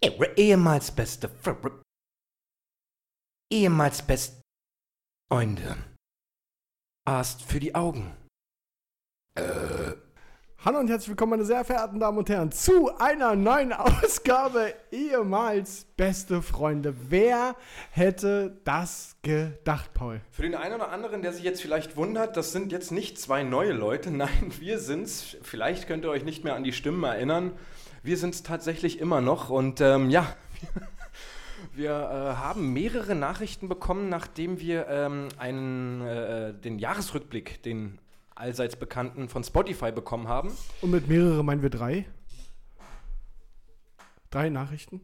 Ihre ehemals beste Fr ehemals best Freunde. Arzt für die Augen. Äh. Hallo und herzlich willkommen, meine sehr verehrten Damen und Herren, zu einer neuen Ausgabe ehemals beste Freunde. Wer hätte das gedacht, Paul? Für den einen oder anderen, der sich jetzt vielleicht wundert, das sind jetzt nicht zwei neue Leute. Nein, wir sind's. Vielleicht könnt ihr euch nicht mehr an die Stimmen erinnern. Wir sind's tatsächlich immer noch und ähm, ja. Wir äh, haben mehrere Nachrichten bekommen, nachdem wir ähm, einen, äh, den Jahresrückblick, den allseits bekannten von Spotify bekommen haben. Und mit mehrere meinen wir drei? Drei Nachrichten?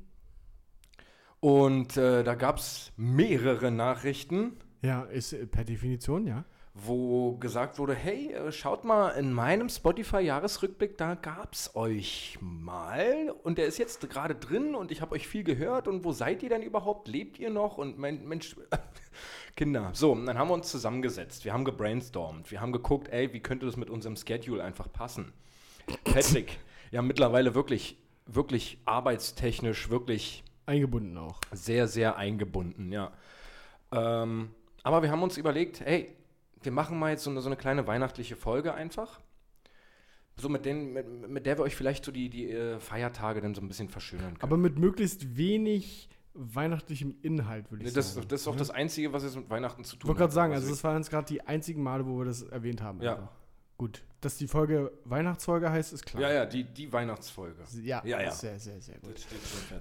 Und äh, da gab es mehrere Nachrichten. Ja, ist äh, per Definition, ja wo gesagt wurde, hey, äh, schaut mal in meinem Spotify-Jahresrückblick, da gab es euch mal und der ist jetzt gerade drin und ich habe euch viel gehört und wo seid ihr denn überhaupt? Lebt ihr noch? Und mein Mensch, Kinder. So, dann haben wir uns zusammengesetzt, wir haben gebrainstormt, wir haben geguckt, ey, wie könnte das mit unserem Schedule einfach passen? Patrick, ja mittlerweile wirklich, wirklich arbeitstechnisch, wirklich eingebunden auch. Sehr, sehr eingebunden, ja. Ähm, aber wir haben uns überlegt, hey, wir machen mal jetzt so eine, so eine kleine weihnachtliche Folge einfach. So mit, den, mit, mit der wir euch vielleicht so die, die äh, Feiertage dann so ein bisschen verschönern können. Aber mit möglichst wenig weihnachtlichem Inhalt, würde ich nee, das, sagen. Das ist auch das Einzige, was jetzt mit Weihnachten zu tun hat. Ich wollte gerade sagen, also das waren jetzt gerade die einzigen Male, wo wir das erwähnt haben. Ja. Einfach. Gut, dass die Folge Weihnachtsfolge heißt, ist klar. Ja, ja, die, die Weihnachtsfolge. Ja, ja, ja. sehr, sehr, sehr gut.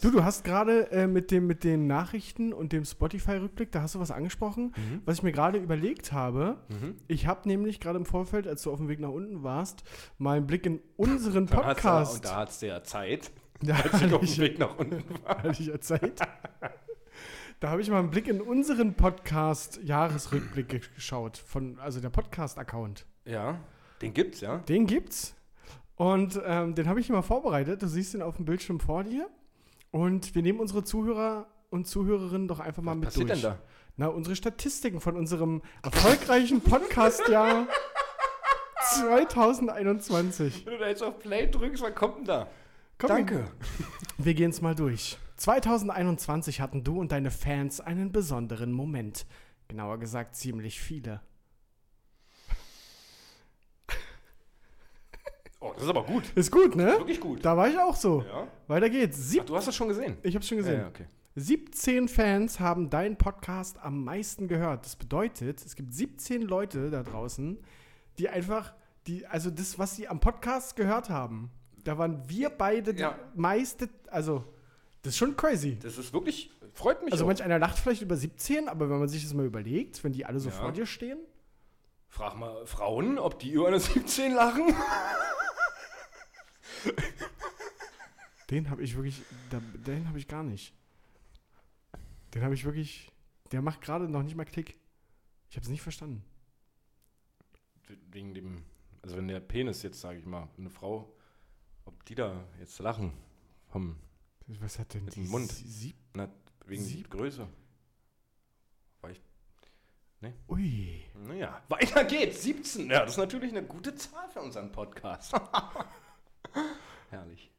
Du, du hast gerade äh, mit, mit den Nachrichten und dem Spotify-Rückblick, da hast du was angesprochen, mhm. was ich mir gerade überlegt habe. Mhm. Ich habe nämlich gerade im Vorfeld, als du auf dem Weg nach unten warst, mal einen Blick in unseren Podcast. und da hat es ja Zeit, ja, als ich auf dem Weg nach unten war. Hatte ich ja Zeit. Da habe ich mal einen Blick in unseren Podcast-Jahresrückblick geschaut, von, also der Podcast-Account. Ja. Den gibt's, ja? Den gibt's. Und ähm, den habe ich immer vorbereitet. Du siehst ihn auf dem Bildschirm vor dir. Und wir nehmen unsere Zuhörer und Zuhörerinnen doch einfach mal Was mit passiert durch. denn da? Na, unsere Statistiken von unserem erfolgreichen Podcast-Jahr 2021. Wenn du da jetzt auf Play drückst, was kommt denn da? Komm, Danke. Wir gehen es mal durch. 2021 hatten du und deine Fans einen besonderen Moment. Genauer gesagt ziemlich viele. Oh, das ist aber gut. Ist gut, ne? Wirklich gut. Da war ich auch so. Ja. Weiter geht's. Sieb Ach, du hast das schon gesehen? Ich hab's schon gesehen. Ja, okay. 17 Fans haben deinen Podcast am meisten gehört. Das bedeutet, es gibt 17 Leute da draußen, die einfach, die, also das, was sie am Podcast gehört haben, da waren wir beide ja. die meiste, also das ist schon crazy. Das ist wirklich, freut mich. Also auch. manch einer lacht vielleicht über 17, aber wenn man sich das mal überlegt, wenn die alle so ja. vor dir stehen. Frag mal Frauen, ob die über eine 17 lachen. Den habe ich wirklich, den habe ich gar nicht. Den habe ich wirklich, der macht gerade noch nicht mal Klick. Ich habe es nicht verstanden. Wegen dem, also wenn der Penis jetzt, sage ich mal, eine Frau, ob die da jetzt lachen vom Was hat denn mit dem Mund? Sieb Na, wegen Sieb Größe. War ich, ne? Ui. Naja, weiter geht's. 17. Ja, das ist natürlich eine gute Zahl für unseren Podcast. Herrlich.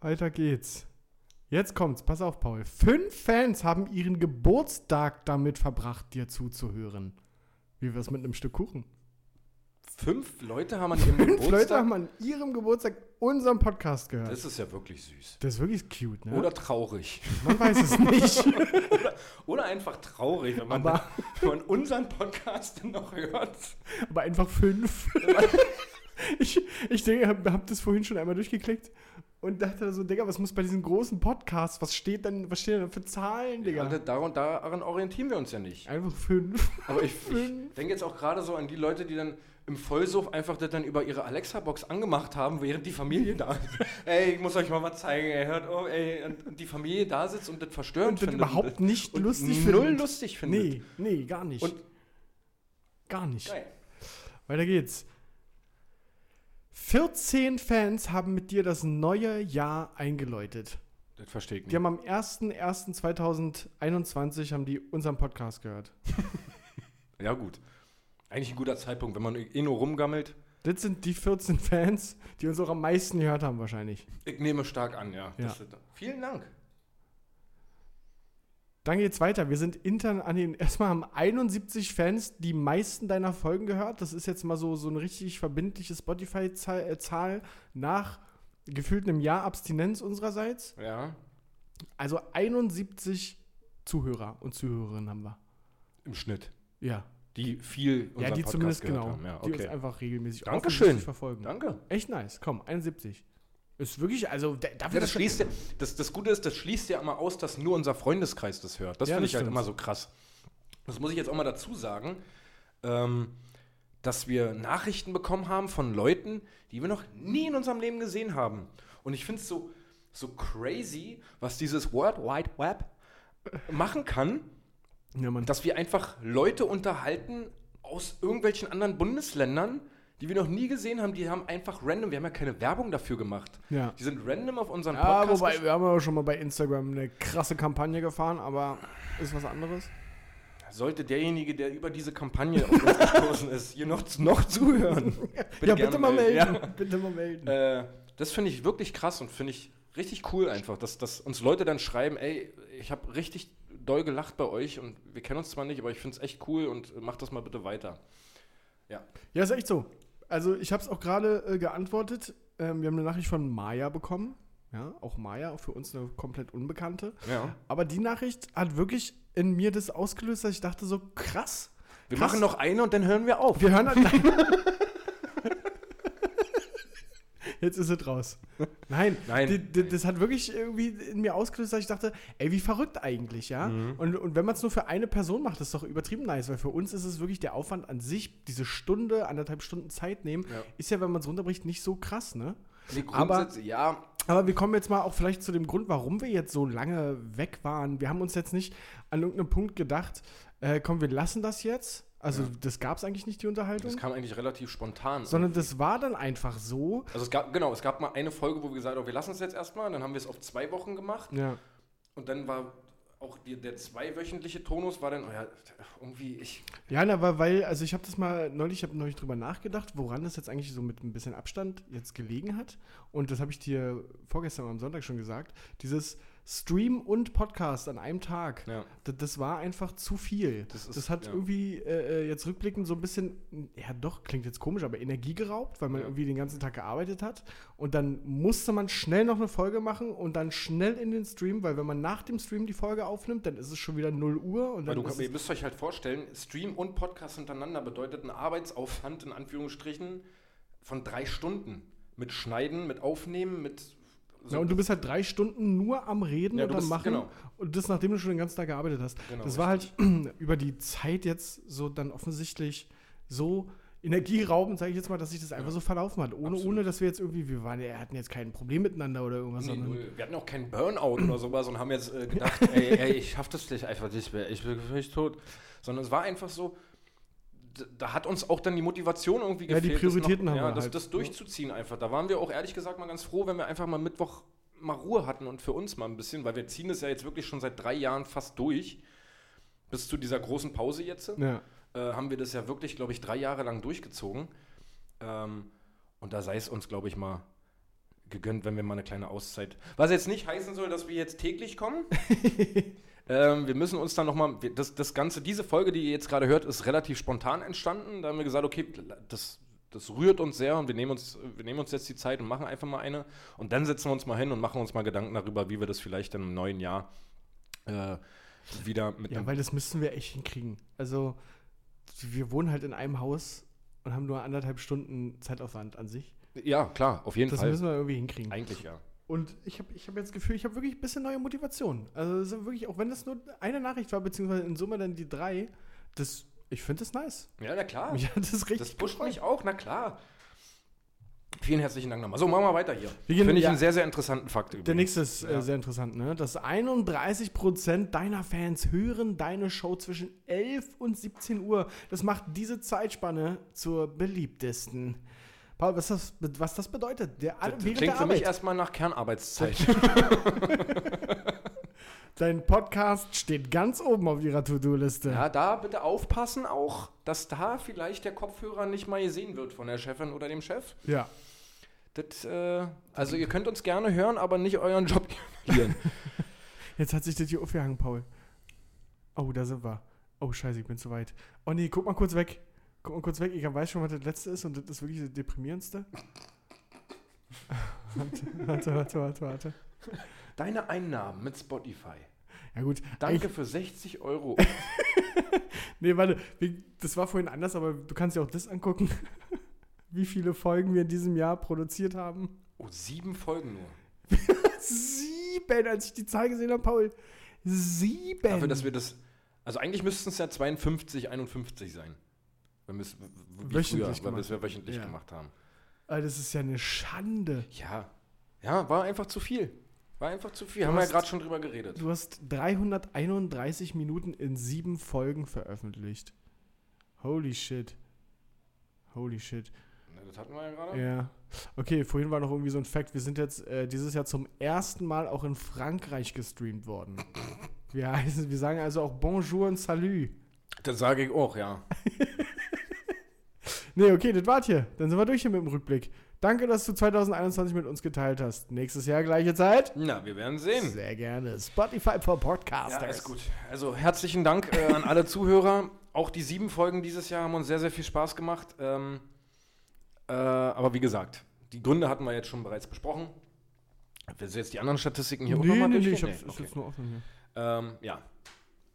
Weiter geht's. Jetzt kommt's, pass auf, Paul. Fünf Fans haben ihren Geburtstag damit verbracht, dir zuzuhören. Wie wär's mit einem Stück Kuchen? Fünf Leute haben an ihrem Fünf Geburtstag. Leute haben an ihrem Geburtstag unseren Podcast gehört. Das ist ja wirklich süß. Das ist wirklich cute, ne? Oder traurig. Man weiß es nicht. oder, oder, einfach traurig, wenn man, aber, wenn man unseren Podcast noch hört. Aber einfach fünf. ich ich habe hab das vorhin schon einmal durchgeklickt und dachte so, Digga, was muss bei diesen großen Podcasts, was steht denn, was stehen denn für Zahlen, Digga? Ja, daran, daran orientieren wir uns ja nicht. Einfach fünf. Aber ich, ich denke jetzt auch gerade so an die Leute, die dann im Vollsuff einfach das dann über ihre Alexa-Box angemacht haben, während die Familie da ist. ey, ich muss euch mal was zeigen, ey, hört, oh, ey, und die Familie da sitzt und das verstört und das findet. überhaupt nicht und lustig findet. Null lustig findet. Nee, nee, gar nicht. Und gar nicht. Geil. Weiter geht's. 14 Fans haben mit dir das neue Jahr eingeläutet. Das verstehe ich nicht. Die haben am 01.01.2021 haben die unseren Podcast gehört. ja, gut. Eigentlich ein guter Zeitpunkt, wenn man eh nur rumgammelt. Das sind die 14 Fans, die uns auch am meisten gehört haben, wahrscheinlich. Ich nehme stark an, ja. Ja. Das, vielen Dank. Dann geht's weiter. Wir sind intern an den. Erstmal haben 71 Fans die meisten deiner Folgen gehört. Das ist jetzt mal so, so eine richtig verbindliche Spotify-Zahl nach gefühlt einem Jahr Abstinenz unsererseits. Ja. Also 71 Zuhörer und Zuhörerinnen haben wir. Im Schnitt. Ja. Die viel Ja, die Podcast zumindest genau. haben. Ja, Die uns okay. einfach regelmäßig Dankeschön. verfolgen. Danke. Echt nice. Komm, 71. Ist wirklich, also da- dafür, Ja, das, schließt ja, das, das Gute ist, das schließt ja immer aus, dass nur unser Freundeskreis das hört. Das Ja, finde ich halt immer so krass. Das muss ich jetzt auch mal dazu sagen, ähm, dass wir Nachrichten bekommen haben von Leuten, die wir noch nie in unserem Leben gesehen haben. Und ich finde es so, so crazy, was dieses World Wide Web machen kann, ja, dass wir einfach Leute unterhalten aus irgendwelchen anderen Bundesländern, die wir noch nie gesehen haben. Die haben einfach random, wir haben ja keine Werbung dafür gemacht. Ja. Die sind random auf unseren Ja, Podcast wobei, wir haben ja schon mal bei Instagram eine krasse Kampagne gefahren, aber ist was anderes. Sollte derjenige, der über diese Kampagne auf uns gestoßen ist, hier noch, noch zuhören. ja, gerne bitte mal melden. Ja. Bitte mal melden. Äh, das finde ich wirklich krass und finde ich richtig cool einfach, dass, dass uns Leute dann schreiben, ey, ich habe richtig doll gelacht bei euch und wir kennen uns zwar nicht, aber ich finde es echt cool und macht das mal bitte weiter. Ja. Ja, ist echt so. Also ich habe es auch gerade äh, geantwortet. Ähm, wir haben eine Nachricht von Maya bekommen. Ja, auch Maya, auch für uns eine komplett Unbekannte. ja. Aber die Nachricht hat wirklich in mir das ausgelöst, dass ich dachte so, krass. Wir Krass. machen noch eine und dann hören wir auf. Wir hören halt Jetzt ist es raus. Nein, Nein. das hat wirklich irgendwie in mir ausgelöst, dass ich dachte, ey, wie verrückt eigentlich, ja? Mhm. Und, und wenn man es nur für eine Person macht, ist doch übertrieben nice, weil für uns ist es wirklich der Aufwand an sich, diese Stunde, anderthalb Stunden Zeit nehmen, Ja. ist ja, wenn man es runterbricht, nicht so krass, ne? Nee, Aber- ja, Aber wir kommen jetzt mal auch vielleicht zu dem Grund, warum wir jetzt so lange weg waren. Wir haben uns jetzt nicht an irgendeinem Punkt gedacht, äh, komm, wir lassen das jetzt. Also Ja. das gab es eigentlich nicht, die Unterhaltung. das kam eigentlich relativ spontan. sondern das war dann einfach so. also es gab, genau, es gab mal eine Folge, wo wir gesagt haben, wir lassen es jetzt erstmal, dann haben wir es auf zwei Wochen gemacht Ja. und dann war auch die, der zweiwöchentliche Tonus war dann, oh ja, irgendwie, ich, Ja, na, weil, weil, also ich habe das mal neulich, ich habe neulich drüber nachgedacht, woran das jetzt eigentlich so mit ein bisschen Abstand jetzt gelegen hat. Und das habe ich dir vorgestern am Sonntag schon gesagt. Dieses Stream und Podcast an einem Tag, ja. das, das war einfach zu viel. Das Das, ist- hat ja. irgendwie äh, jetzt rückblickend so ein bisschen, ja doch, klingt jetzt komisch, aber Energie geraubt, weil man Ja. irgendwie den ganzen Tag gearbeitet hat. Und dann musste man schnell noch eine Folge machen und dann schnell in den Stream, weil wenn man nach dem Stream die Folge aufnimmt, dann ist es schon wieder 0 Uhr. Und dann du, ihr müsst euch halt vorstellen, Stream und Podcast hintereinander bedeutet ein Arbeitsaufwand in Anführungsstrichen von drei Stunden. Mit Schneiden, mit Aufnehmen, mit. So- ja, und du bist halt drei Stunden nur am Reden Ja, und am bist- Machen. genau. Und das, nachdem du schon den ganzen Tag gearbeitet hast. Genau, das war halt über die Zeit jetzt so dann offensichtlich so energieraubend, sage ich jetzt mal, dass sich das einfach Ja. so verlaufen hat. Ohne, Absolut. ohne dass wir jetzt irgendwie, wir waren, wir hatten jetzt kein Problem miteinander oder irgendwas. Nee. Wir hatten auch keinen Burnout oder sowas und haben jetzt äh, gedacht, ey, ey, ich schaff das nicht einfach nicht mehr, ich bin völlig tot. Sondern es war einfach so, da hat uns auch dann die Motivation irgendwie Ja, die gefehlt. das Prioritäten noch, haben ja, wir das, halt, das ne? durchzuziehen einfach. Da waren wir auch ehrlich gesagt mal ganz froh, wenn wir einfach mal Mittwoch mal Ruhe hatten und für uns mal ein bisschen, weil wir ziehen es ja jetzt wirklich schon seit drei Jahren fast durch. Bis zu dieser großen Pause jetzt Ja. äh, haben wir das ja wirklich, glaube ich, drei Jahre lang durchgezogen. Ähm, und da sei es uns, glaube ich, mal gegönnt, wenn wir mal eine kleine Auszeit. Was jetzt nicht heißen soll, dass wir jetzt täglich kommen. ähm, wir müssen uns dann nochmal. Das, das Ganze, diese Folge, die ihr jetzt gerade hört, ist relativ spontan entstanden. Da haben wir gesagt, okay, das, das rührt uns sehr und wir nehmen uns, wir nehmen uns jetzt die Zeit und machen einfach mal eine. Und dann setzen wir uns mal hin und machen uns mal Gedanken darüber, wie wir das vielleicht dann im neuen Jahr äh, wieder mit ja, weil das müssten wir echt hinkriegen. Also, wir wohnen halt in einem Haus und haben nur anderthalb Stunden Zeitaufwand an sich. Ja, klar, auf jeden Das Fall. müssen wir irgendwie hinkriegen. Eigentlich ja. Und ich habe ich hab jetzt das Gefühl, ich habe wirklich ein bisschen neue Motivation. Also ist wirklich, auch wenn das nur eine Nachricht war, beziehungsweise in Summe dann die drei, das, ich finde das nice. Ja, na klar. Mich hat das richtig das pusht gefreut. mich auch, na klar. Vielen herzlichen Dank nochmal. So, machen wir weiter hier. Finde ich ja. einen sehr, sehr interessanten Fakt übrigens. Der nächste ist äh, Ja. sehr interessant, ne? Dass 31% deiner Fans hören deine Show zwischen 11 und 17 Uhr. Das macht diese Zeitspanne zur beliebtesten. Paul, was das, was das bedeutet? Der, Das während klingt der für mich Arbeit. erstmal nach Kernarbeitszeit. Dein Podcast steht ganz oben auf ihrer To-Do-Liste. Ja, da bitte aufpassen auch, dass da vielleicht der Kopfhörer nicht mal gesehen wird von der Chefin oder dem Chef. ja. Das, äh, also ihr könnt uns gerne hören, aber nicht euren Job verlieren. Jetzt hat sich das hier aufgehangen, Paul. Oh, da sind wir. Oh, scheiße, ich bin zu weit. Oh nee, guck mal kurz weg. Guck mal kurz weg. Ich weiß schon, was das letzte ist und das ist wirklich das deprimierendste. warte, warte, warte, warte. Deine Einnahmen mit Spotify. Ja gut, Danke für 60 Euro. Nee, warte, das war vorhin anders, aber du kannst dir auch das angucken. Wie viele Folgen wir in diesem Jahr produziert haben. Oh, sieben Folgen nur. Sieben, als ich die Zahl gesehen habe, Paul. Sieben. Dafür, dass wir das. Also eigentlich müssten es ja 52, 51 sein. Wenn wir es Wöchentlich früher, weil wöchentlich Ja. gemacht haben. Alter, das ist ja eine Schande. Ja. Ja, war einfach zu viel. War einfach zu viel. Du haben wir ja hast- gerade schon drüber geredet. Du hast 331 Minuten in sieben Folgen veröffentlicht. Holy shit. Holy shit. Ne, Das hatten wir ja gerade. Ja. Okay, vorhin war noch irgendwie so ein Fact. Wir sind jetzt äh, dieses Jahr zum ersten Mal auch in Frankreich gestreamt worden. Wir, heißen, wir sagen also auch Bonjour und Salut. Das sage ich auch, ja. Nee, okay, das war's hier. Dann sind wir durch hier mit dem Rückblick. Danke, dass du 2021 mit uns geteilt hast. Nächstes Jahr gleiche Zeit. Na, wir werden sehen. Sehr gerne. Spotify for Podcasters. Ja, ist gut. Also herzlichen Dank äh, an alle Zuhörer. Auch die sieben Folgen dieses Jahr haben uns sehr, sehr viel Spaß gemacht. Ähm, äh, aber wie gesagt, die Gründe hatten wir jetzt schon bereits besprochen. Willst du jetzt die anderen Statistiken hier auch Nee, nochmal nee, nee, durchgehen? ich hab's Nee, ist okay. jetzt nur offen hier. ähm, Ja,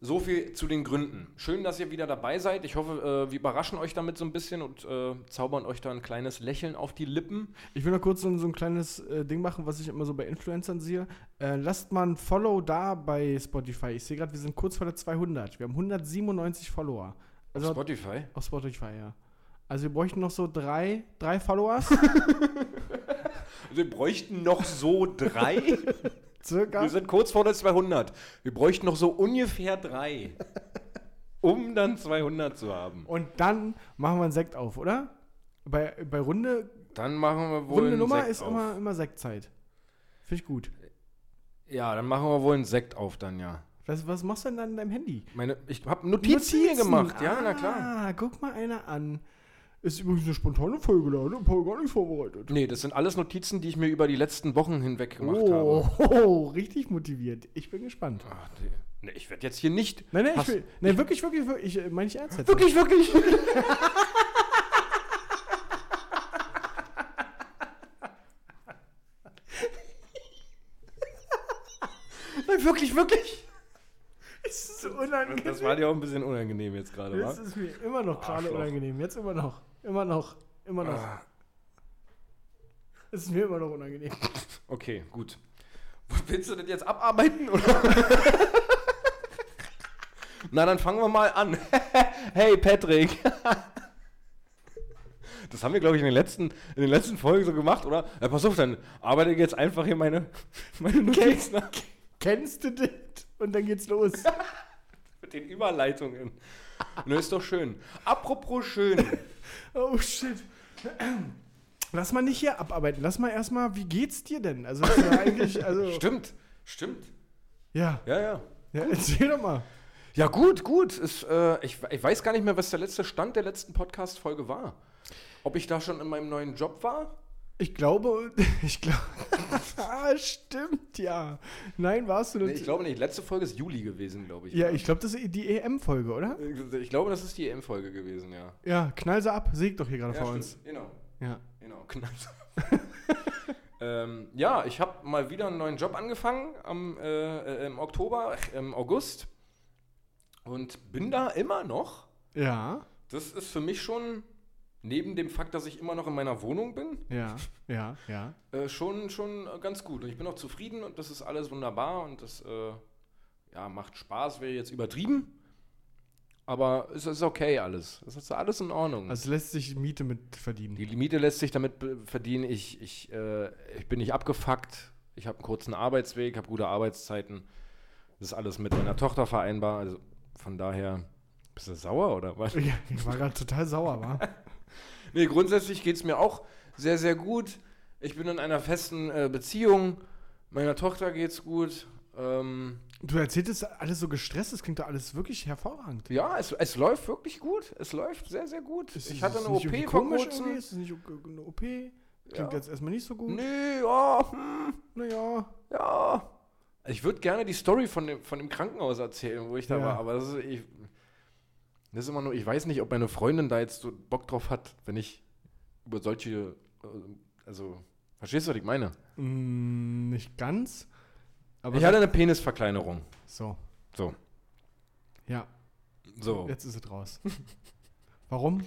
so viel zu den Gründen. Schön, dass ihr wieder dabei seid. Ich hoffe, äh, wir überraschen euch damit so ein bisschen und äh, zaubern euch da ein kleines Lächeln auf die Lippen. Ich will noch kurz so, so ein kleines äh, Ding machen, was ich immer so bei Influencern sehe. Äh, lasst mal ein Follow da bei Spotify. Ich sehe gerade, wir sind kurz vor der 200. Wir haben 197 Follower. Also auf Spotify. auf Spotify, ja. Also wir bräuchten noch so drei, drei Followers, Wir bräuchten noch so drei. circa. Wir sind kurz vor der 200. Wir bräuchten noch so ungefähr drei, um dann 200 zu haben. Und dann machen wir einen Sekt auf, oder? Bei, bei Runde, Dann machen wir wohl Runde Nummer Sekt ist auf. immer, immer Sektzeit. Finde ich gut. Ja, dann machen wir wohl einen Sekt auf dann, ja. Was, was machst du denn dann in deinem Handy? Meine, ich habe Notizen hier gemacht, ja, na klar. Ah, guck mal einer an. Ist übrigens eine spontane Folge da, ne? Paul gar nichts vorbereitet. Nee, das sind alles Notizen, die ich mir über die letzten Wochen hinweg gemacht Oh, habe. oh, richtig motiviert. Ich bin gespannt. Ach, nee. Nee, ich werde jetzt hier nicht. Nein, nein, ich will, nein wirklich, wirklich, wirklich, ich äh, meine ich ernst jetzt. Wirklich, wirklich. Nein, wirklich, wirklich. ist so unangenehm. Das war dir auch ein bisschen unangenehm jetzt gerade, Das wa? ist mir immer noch gerade unangenehm. Jetzt immer noch. Immer noch. Immer noch. Ah, Es ist mir immer noch unangenehm. Okay, gut. Willst du das jetzt abarbeiten? Oder? Na, dann fangen wir mal an. hey, Patrick. Das haben wir, glaube ich, in den, letzten, in den letzten Folgen so gemacht, oder? Ja, pass auf, dann arbeite ich jetzt einfach hier meine, meine Notizen ab Kennst du das? Und dann geht's los. mit den Überleitungen. Nö, ist doch schön. Apropos schön. Oh shit. Lass mal nicht hier abarbeiten. Lass mal erstmal, wie geht's dir denn? Also, das ist ja eigentlich, also. Stimmt, stimmt. Ja. Ja, ja. Ja, erzähl doch mal. Ja, gut, gut. Ist, äh, ich, ich weiß gar nicht mehr, was der letzte Stand der letzten Podcast-Folge war. Ob ich da schon in meinem neuen Job war? Ich glaube, ich glaube. ah, stimmt, ja. Nein, warst du das? Nee, ich glaube nicht. Letzte Folge ist Juli gewesen, glaube ich. ja, ich glaube, das ist die EM-Folge, oder? Ich glaube, das ist die EM-Folge gewesen, ja. Ja, knall sie ab. Seht doch hier gerade ja, vor stimmt. uns. Genau, Ja. genau. Knall's. ähm, ja, ich habe mal wieder einen neuen Job angefangen am, äh, äh, im Oktober, äh, im August. Und bin da immer noch. Ja, Das ist für mich schon, neben dem Fakt, dass ich immer noch in meiner Wohnung bin, ja, ja, ja. Äh, schon, schon ganz gut. Und ich bin auch zufrieden und das ist alles wunderbar und das äh, ja, macht Spaß, wäre jetzt übertrieben. Aber es ist okay alles. Es ist alles in Ordnung. Also lässt sich Miete mit verdienen. die Miete lässt sich damit verdienen. Ich, ich, äh, ich bin nicht abgefuckt. Ich habe einen kurzen Arbeitsweg, habe gute Arbeitszeiten. Das ist alles mit meiner Tochter vereinbar. Also von daher, bist du sauer oder was? Ja, ich war gerade total sauer, war. Nee, grundsätzlich geht es mir auch sehr, sehr gut. Ich bin in einer festen äh, Beziehung. Meiner Tochter geht's gut. Ähm, Du erzählst alles so gestresst, das klingt doch alles wirklich hervorragend. ja, es, es läuft wirklich gut. Es läuft sehr, sehr gut. Ist ich es- hatte ist eine OP vor kurzem. Ist es nicht eine OP? Klingt Ja. jetzt erstmal nicht so gut. Nee, ja, hm, Naja. ja. Ich würde gerne die Story von dem, von dem Krankenhaus erzählen, wo ich da Ja. war, aber das ist, ich, das ist immer nur, ich weiß nicht, ob meine Freundin da jetzt so Bock drauf hat, wenn ich über solche, äh, also, verstehst du, was ich meine? Mm, nicht ganz. Aber ich hatte eine Penisverkleinerung. so. So, Ja, so, jetzt ist es raus. Warum?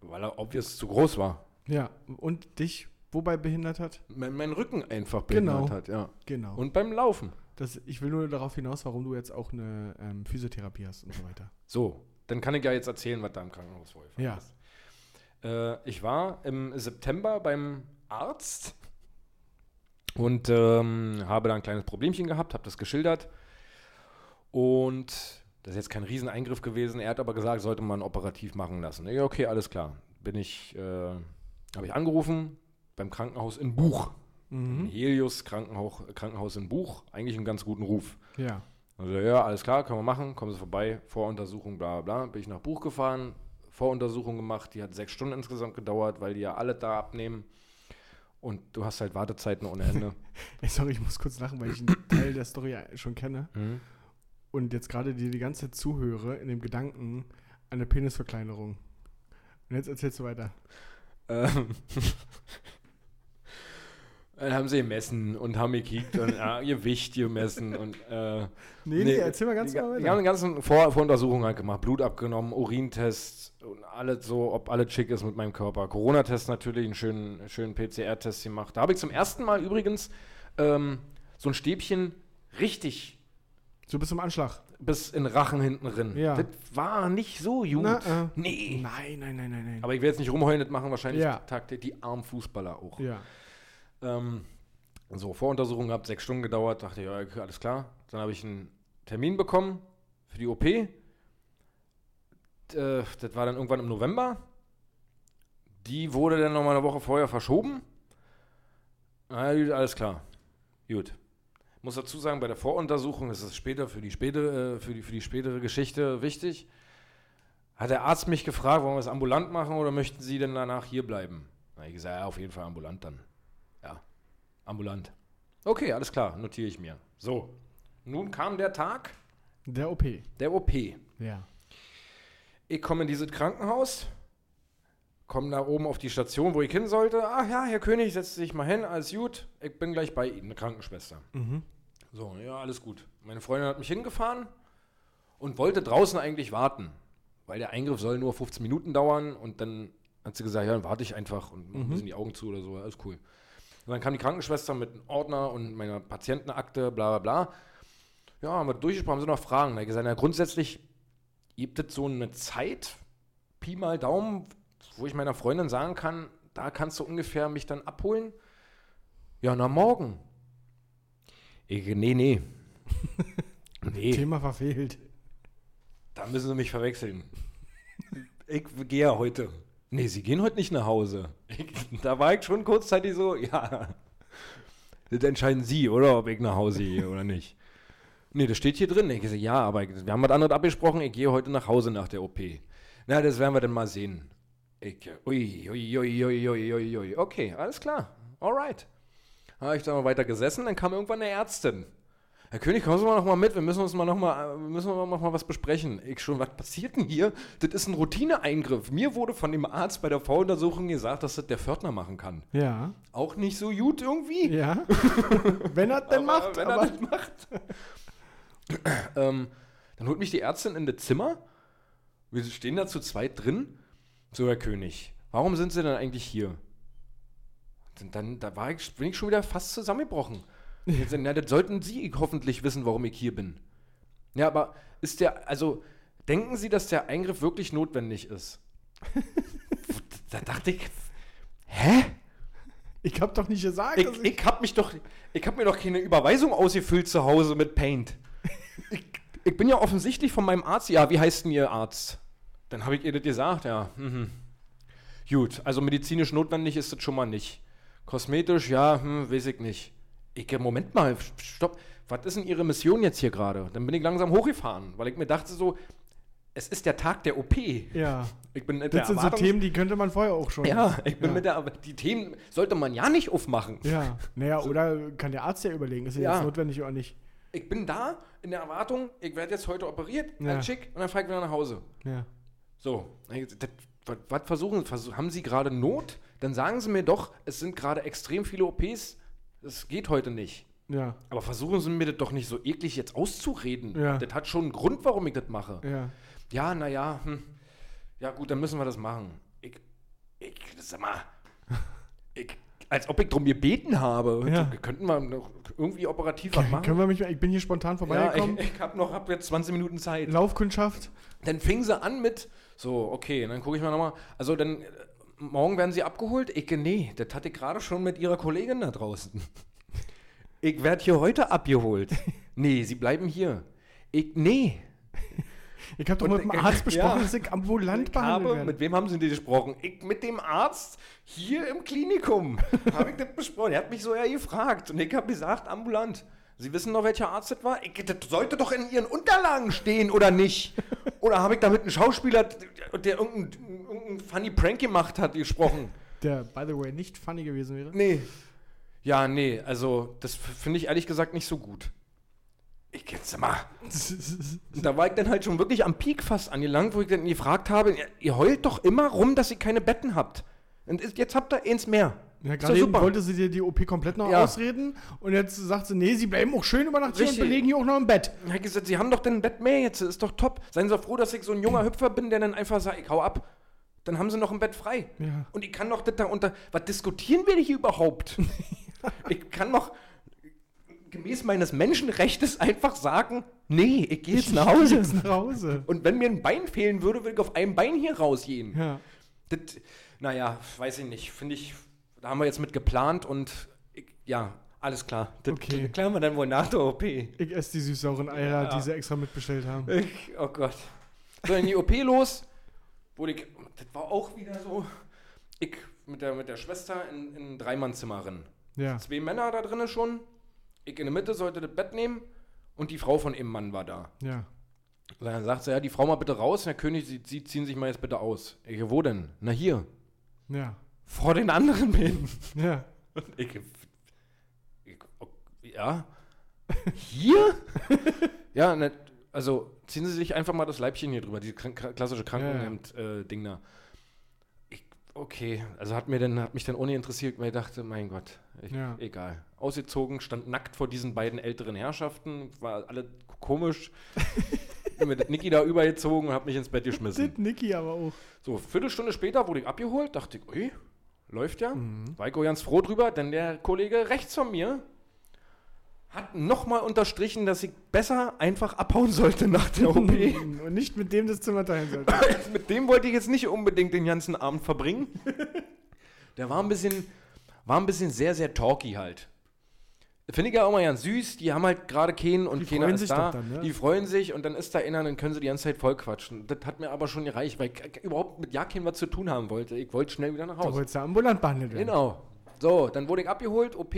weil er obvious zu groß war. Ja, und dich wobei behindert hat? Mein, mein Rücken einfach behindert Genau. hat, ja. Genau. Und beim Laufen. Das, ich will nur darauf hinaus, warum du jetzt auch eine ähm, Physiotherapie hast und so weiter. So, dann kann ich ja jetzt erzählen, was da im Krankenhaus vorgefallen Ja. ist. Äh, ich war im September beim Arzt und ähm, habe da ein kleines Problemchen gehabt, habe das geschildert. Und das ist jetzt kein Rieseneingriff gewesen. Er hat aber gesagt, sollte man operativ machen lassen. Ja, okay, alles klar. Bin ich, äh, habe ich angerufen beim Krankenhaus in Buch. Mhm. Helios Krankenhaus, Krankenhaus in Buch. Eigentlich einen ganz guten Ruf. Ja. Also ja, alles klar, können wir machen, kommen Sie vorbei, Voruntersuchung, bla bla bla. Bin ich nach Buch gefahren, Voruntersuchung gemacht, die hat sechs Stunden insgesamt gedauert, weil die ja alle da abnehmen. Und du hast halt Wartezeiten ohne Ende. Ey, sorry, ich muss kurz lachen, weil ich einen Teil der Story schon kenne mhm. und jetzt gerade dir die ganze Zeit zuhöre in dem Gedanken an eine Penisverkleinerung. Und jetzt erzählst du weiter. ähm. Dann haben sie gemessen und haben gekickt und ja, Gewicht gemessen und äh, Nee, nee, erzähl mal ganz die, normal Die haben weiter. eine ganze Vor Voruntersuchung halt gemacht, Blut abgenommen, Urintests und alles so, ob alles schick ist mit meinem Körper. Corona-Test natürlich, einen schönen, schönen PCR-Test gemacht. Da habe ich zum ersten Mal übrigens ähm, so ein Stäbchen richtig So bis zum Anschlag. bis in Rachen hinten drin. Ja. Das war nicht so gut. Na, äh. Nee. Nein, nein, nein, nein, nein. Aber ich will jetzt nicht rumheulen, das machen wahrscheinlich Ja. Taktik, die armen Fußballer auch. ja. Ähm, so, Voruntersuchung gehabt, sechs Stunden gedauert, dachte ich, okay, alles klar. Dann habe ich einen Termin bekommen für die OP. Äh, das war dann irgendwann im November. Die wurde dann nochmal eine Woche vorher verschoben. Na, gut, alles klar. Gut. Muss dazu sagen, bei der Voruntersuchung, ist später für die, spätere, äh, für die, für die spätere Geschichte wichtig, hat der Arzt mich gefragt, wollen wir es ambulant machen oder möchten Sie denn danach hier bleiben? Habe ich gesagt, ja, auf jeden Fall ambulant dann. Ambulant. Okay, alles klar, notiere ich mir. So, nun kam der Tag Der OP. der OP. Ja. Ich komme in dieses Krankenhaus, komme da oben auf die Station, wo ich hin sollte. Ach ja, Herr König, setzt sich mal hin, alles gut. Ich bin gleich bei Ihnen, eine Krankenschwester. Mhm. So, ja, alles gut. Meine Freundin hat mich hingefahren und wollte draußen eigentlich warten, weil der Eingriff soll nur 15 Minuten dauern und dann hat sie gesagt, ja, dann warte ich einfach und mach ein Mhm. bisschen die Augen zu oder so, alles cool. Und dann kam die Krankenschwester mit einem Ordner und meiner Patientenakte, bla bla bla. Ja, haben wir durchgesprochen, haben sie noch Fragen. Da hab ich gesagt, na, grundsätzlich gibt es so eine Zeit, Pi mal Daumen, wo ich meiner Freundin sagen kann, da kannst du ungefähr mich dann abholen. Ja, na morgen. Ich, nee, nee. nee, Thema verfehlt. da müssen sie mich verwechseln. Ich gehe ja heute. Nee, sie gehen heute nicht nach Hause. Da war ich schon kurzzeitig so, ja. Das entscheiden sie, oder? Ob ich nach Hause gehe oder nicht. Nee, das steht hier drin. Ich sage, ja, aber ich- wir haben was anderes abgesprochen. Ich gehe heute nach Hause nach der OP. Na, das werden wir dann mal sehen. Ich, ui, ui, ui, ui, ui, ui, ui. Okay, alles klar. Alright. Habe ich dann mal weiter gesessen, dann kam irgendwann eine Ärztin. Herr König, kommen Sie mal noch mal mit, wir müssen uns mal noch mal, äh, wir noch mal was besprechen. Ich schon, was passiert denn hier? Das ist ein Routineeingriff. Mir wurde von dem Arzt bei der Voruntersuchung gesagt, dass das der Pförtner machen kann. Ja. Auch nicht so gut irgendwie. Ja. wenn er denn Aber macht. wenn aber er das macht. ähm, dann holt mich die Ärztin in das Zimmer. Wir stehen da zu zweit drin. So, Herr König, warum sind Sie denn eigentlich hier? Und dann da war ich, bin ich schon wieder fast zusammengebrochen. Jetzt, na, das sollten Sie hoffentlich wissen, warum ich hier bin. Ja, aber ist der, also, denken Sie, dass der Eingriff wirklich notwendig ist? da dachte ich, hä? ich hab doch nicht gesagt, Ich, dass ich, ich hab mich doch, ich hab mir doch keine Überweisung ausgefüllt zu Hause mit Paint. Ich, ich bin ja offensichtlich von meinem Arzt. Ja, wie heißt denn Ihr Arzt? Dann habe ich ihr das gesagt, ja. Mhm. Gut, also medizinisch notwendig ist das schon mal nicht. Kosmetisch, ja, hm, weiß ich nicht. Ich, Moment mal, stopp. Was ist denn Ihre Mission jetzt hier gerade? Dann bin ich langsam hochgefahren, weil ich mir dachte so, es ist der Tag der OP. Ja. Ich bin Das sind so Themen, die könnte man vorher auch schon. Ja, ich bin Ja. mit der, aber die Themen sollte man ja nicht aufmachen. Ja, naja, oder kann der Arzt ja überlegen, ist ja, jetzt notwendig oder nicht. Ich bin da in der Erwartung, ich werde jetzt heute operiert, Ja. ganz schick, und dann fahre ich wieder nach Hause. Ja. So, was, versuchen, versuch, haben Sie gerade Not? Dann sagen Sie mir doch, es sind gerade extrem viele OPs, das geht heute nicht. Ja, Aber versuchen Sie mir das doch nicht so eklig jetzt auszureden. Ja. Das hat schon einen Grund, warum ich das mache. ja. Ja, naja, hm. ja gut, dann müssen wir das machen. Ich, ich, sag mal, ich, als ob ich drum gebeten habe. Ja. Könnten wir noch irgendwie operativ was machen? Können wir mich, ich bin hier spontan ja, vorbeigekommen. ich, ich habe noch hab jetzt 20 Minuten Zeit. Laufkundschaft. Dann fing sie an mit, so, okay, dann gucke ich mal nochmal, also dann, morgen werden sie abgeholt? Ich, nee, das hatte ich gerade schon mit ihrer Kollegin da draußen. Ich werde hier heute abgeholt. Nee, sie bleiben hier. Ich, nee. Ich habe doch mit dem Arzt besprochen, ja. dass ich ambulant Ich behandelt habe, mit wem haben Sie denn gesprochen? Ich mit dem Arzt hier im Klinikum. habe ich das besprochen. Er hat mich so eher gefragt und ich habe gesagt, ambulant. Sie wissen noch, welcher Arzt das war? Ich, das sollte doch in Ihren Unterlagen stehen, oder nicht? Oder habe ich da mit einem Schauspieler, der, der irgendeinen irgendein funny Prank gemacht hat, gesprochen? Der, by the way, nicht funny gewesen wäre. Nee. Ja, nee, also das finde ich ehrlich gesagt nicht so gut. Ich jetzt mal. Und da war ich dann halt schon wirklich am Peak fast angelangt, wo ich dann gefragt habe, ihr, heult doch immer rum, dass ihr keine Betten habt. Und jetzt habt ihr eins mehr. Ja, gerade eben wollte sie dir die OP komplett noch Ja. ausreden und jetzt sagt sie, nee, sie bleiben auch schön über Nacht hier und belegen hier auch noch im Bett. Ich habe gesagt, sie haben doch denn ein Bett mehr jetzt, ist doch top. Seien Sie doch froh, dass ich so ein junger Hüpfer bin, der dann einfach sagt, ich hau ab. Dann haben sie noch ein Bett frei. Ja. Und ich kann doch das da unter. Was diskutieren wir hier überhaupt? ich kann doch gemäß meines Menschenrechtes einfach sagen, nee, ich gehe jetzt nach Ich Hause. Jetzt nach Hause. Und wenn mir ein Bein fehlen würde, würde ich auf einem Bein hier rausgehen. Ja. Das, naja, weiß ich nicht. Finde ich, da haben wir jetzt mit geplant und ich, ja, alles klar. Das Okay. klären wir dann wohl nach der OP. Ich, Ich esse die süß-sauren Eier, Ja. die sie extra mitbestellt haben. oh Gott. So, in die OP los. Wurde ich, das war auch wieder so. Ich mit der, mit der Schwester in, in ein Dreimannzimmer rein. Ja. Zwei Männer da drinnen schon. Ich in der Mitte sollte das Bett nehmen und die Frau von ihrem Mann war da. Ja. Dann sagt sie, ja, die Frau mal bitte raus. Herr König, Sie, Sie ziehen sich mal jetzt bitte aus. Ich, wo denn? Na hier. Ja. Vor den anderen Betten. Ja. Und ich, ich, ok- ja? Hier? ja, ne, also ziehen Sie sich einfach mal das Leibchen hier drüber, die krank klassische Krankenhemd-Ding da. Ich, okay, also hat, mir dann, hat mich dann ohne interessiert, weil ich dachte, mein Gott, ich, Ja. egal. Ausgezogen, stand nackt vor diesen beiden älteren Herrschaften, war alle komisch. Das Niki da übergezogen und hab mich ins Bett geschmissen. Das Niki aber auch. So, Viertelstunde später wurde ich abgeholt, dachte ich, ui, läuft ja. Mhm. War ich auch ganz froh drüber, denn der Kollege rechts von mir hat nochmal unterstrichen, dass ich besser einfach abhauen sollte nach der OP. Und nicht mit dem das Zimmer teilen sollte. Mit dem wollte ich jetzt nicht unbedingt den ganzen Abend verbringen. Der war ein bisschen, war ein bisschen sehr, sehr talky halt. Finde ich ja auch mal ganz süß. Die haben halt gerade keinen und Die keiner ist sich da. dann, ne? Die freuen sich und dann ist da einer, dann können sie die ganze Zeit voll quatschen. Das hat mir aber schon gereicht, weil ich überhaupt mit Jakin was zu tun haben wollte. Ich wollte schnell wieder nach Da Hause. wolltest du ambulant behandelt werden. Genau. So, dann wurde ich abgeholt, OP,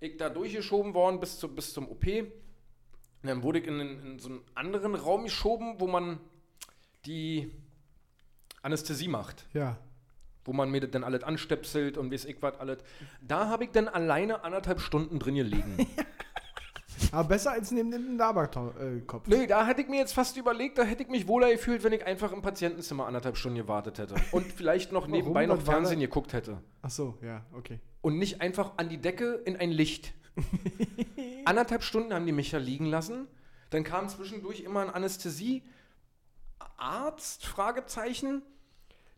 ich da durchgeschoben worden bis, zu, bis zum OP. Und dann wurde ich in, in, so einen anderen Raum geschoben, wo man die Anästhesie macht. Ja. Wo man mir das dann alles anstöpselt und weiß ich was alles. Da habe ich dann alleine anderthalb Stunden drin gelegen. Aber besser als neben dem Laberkopf. Nö, da hätte ich mir jetzt fast überlegt, da hätte ich mich wohler gefühlt, wenn ich einfach im Patientenzimmer anderthalb Stunden gewartet hätte. Und vielleicht noch nebenbei noch Fernsehen geguckt hätte. Ach so, ja, okay. Und nicht einfach an die Decke in ein Licht. Anderthalb Stunden haben die mich da liegen lassen. Dann kam zwischendurch immer ein Anästhesiearzt, Fragezeichen,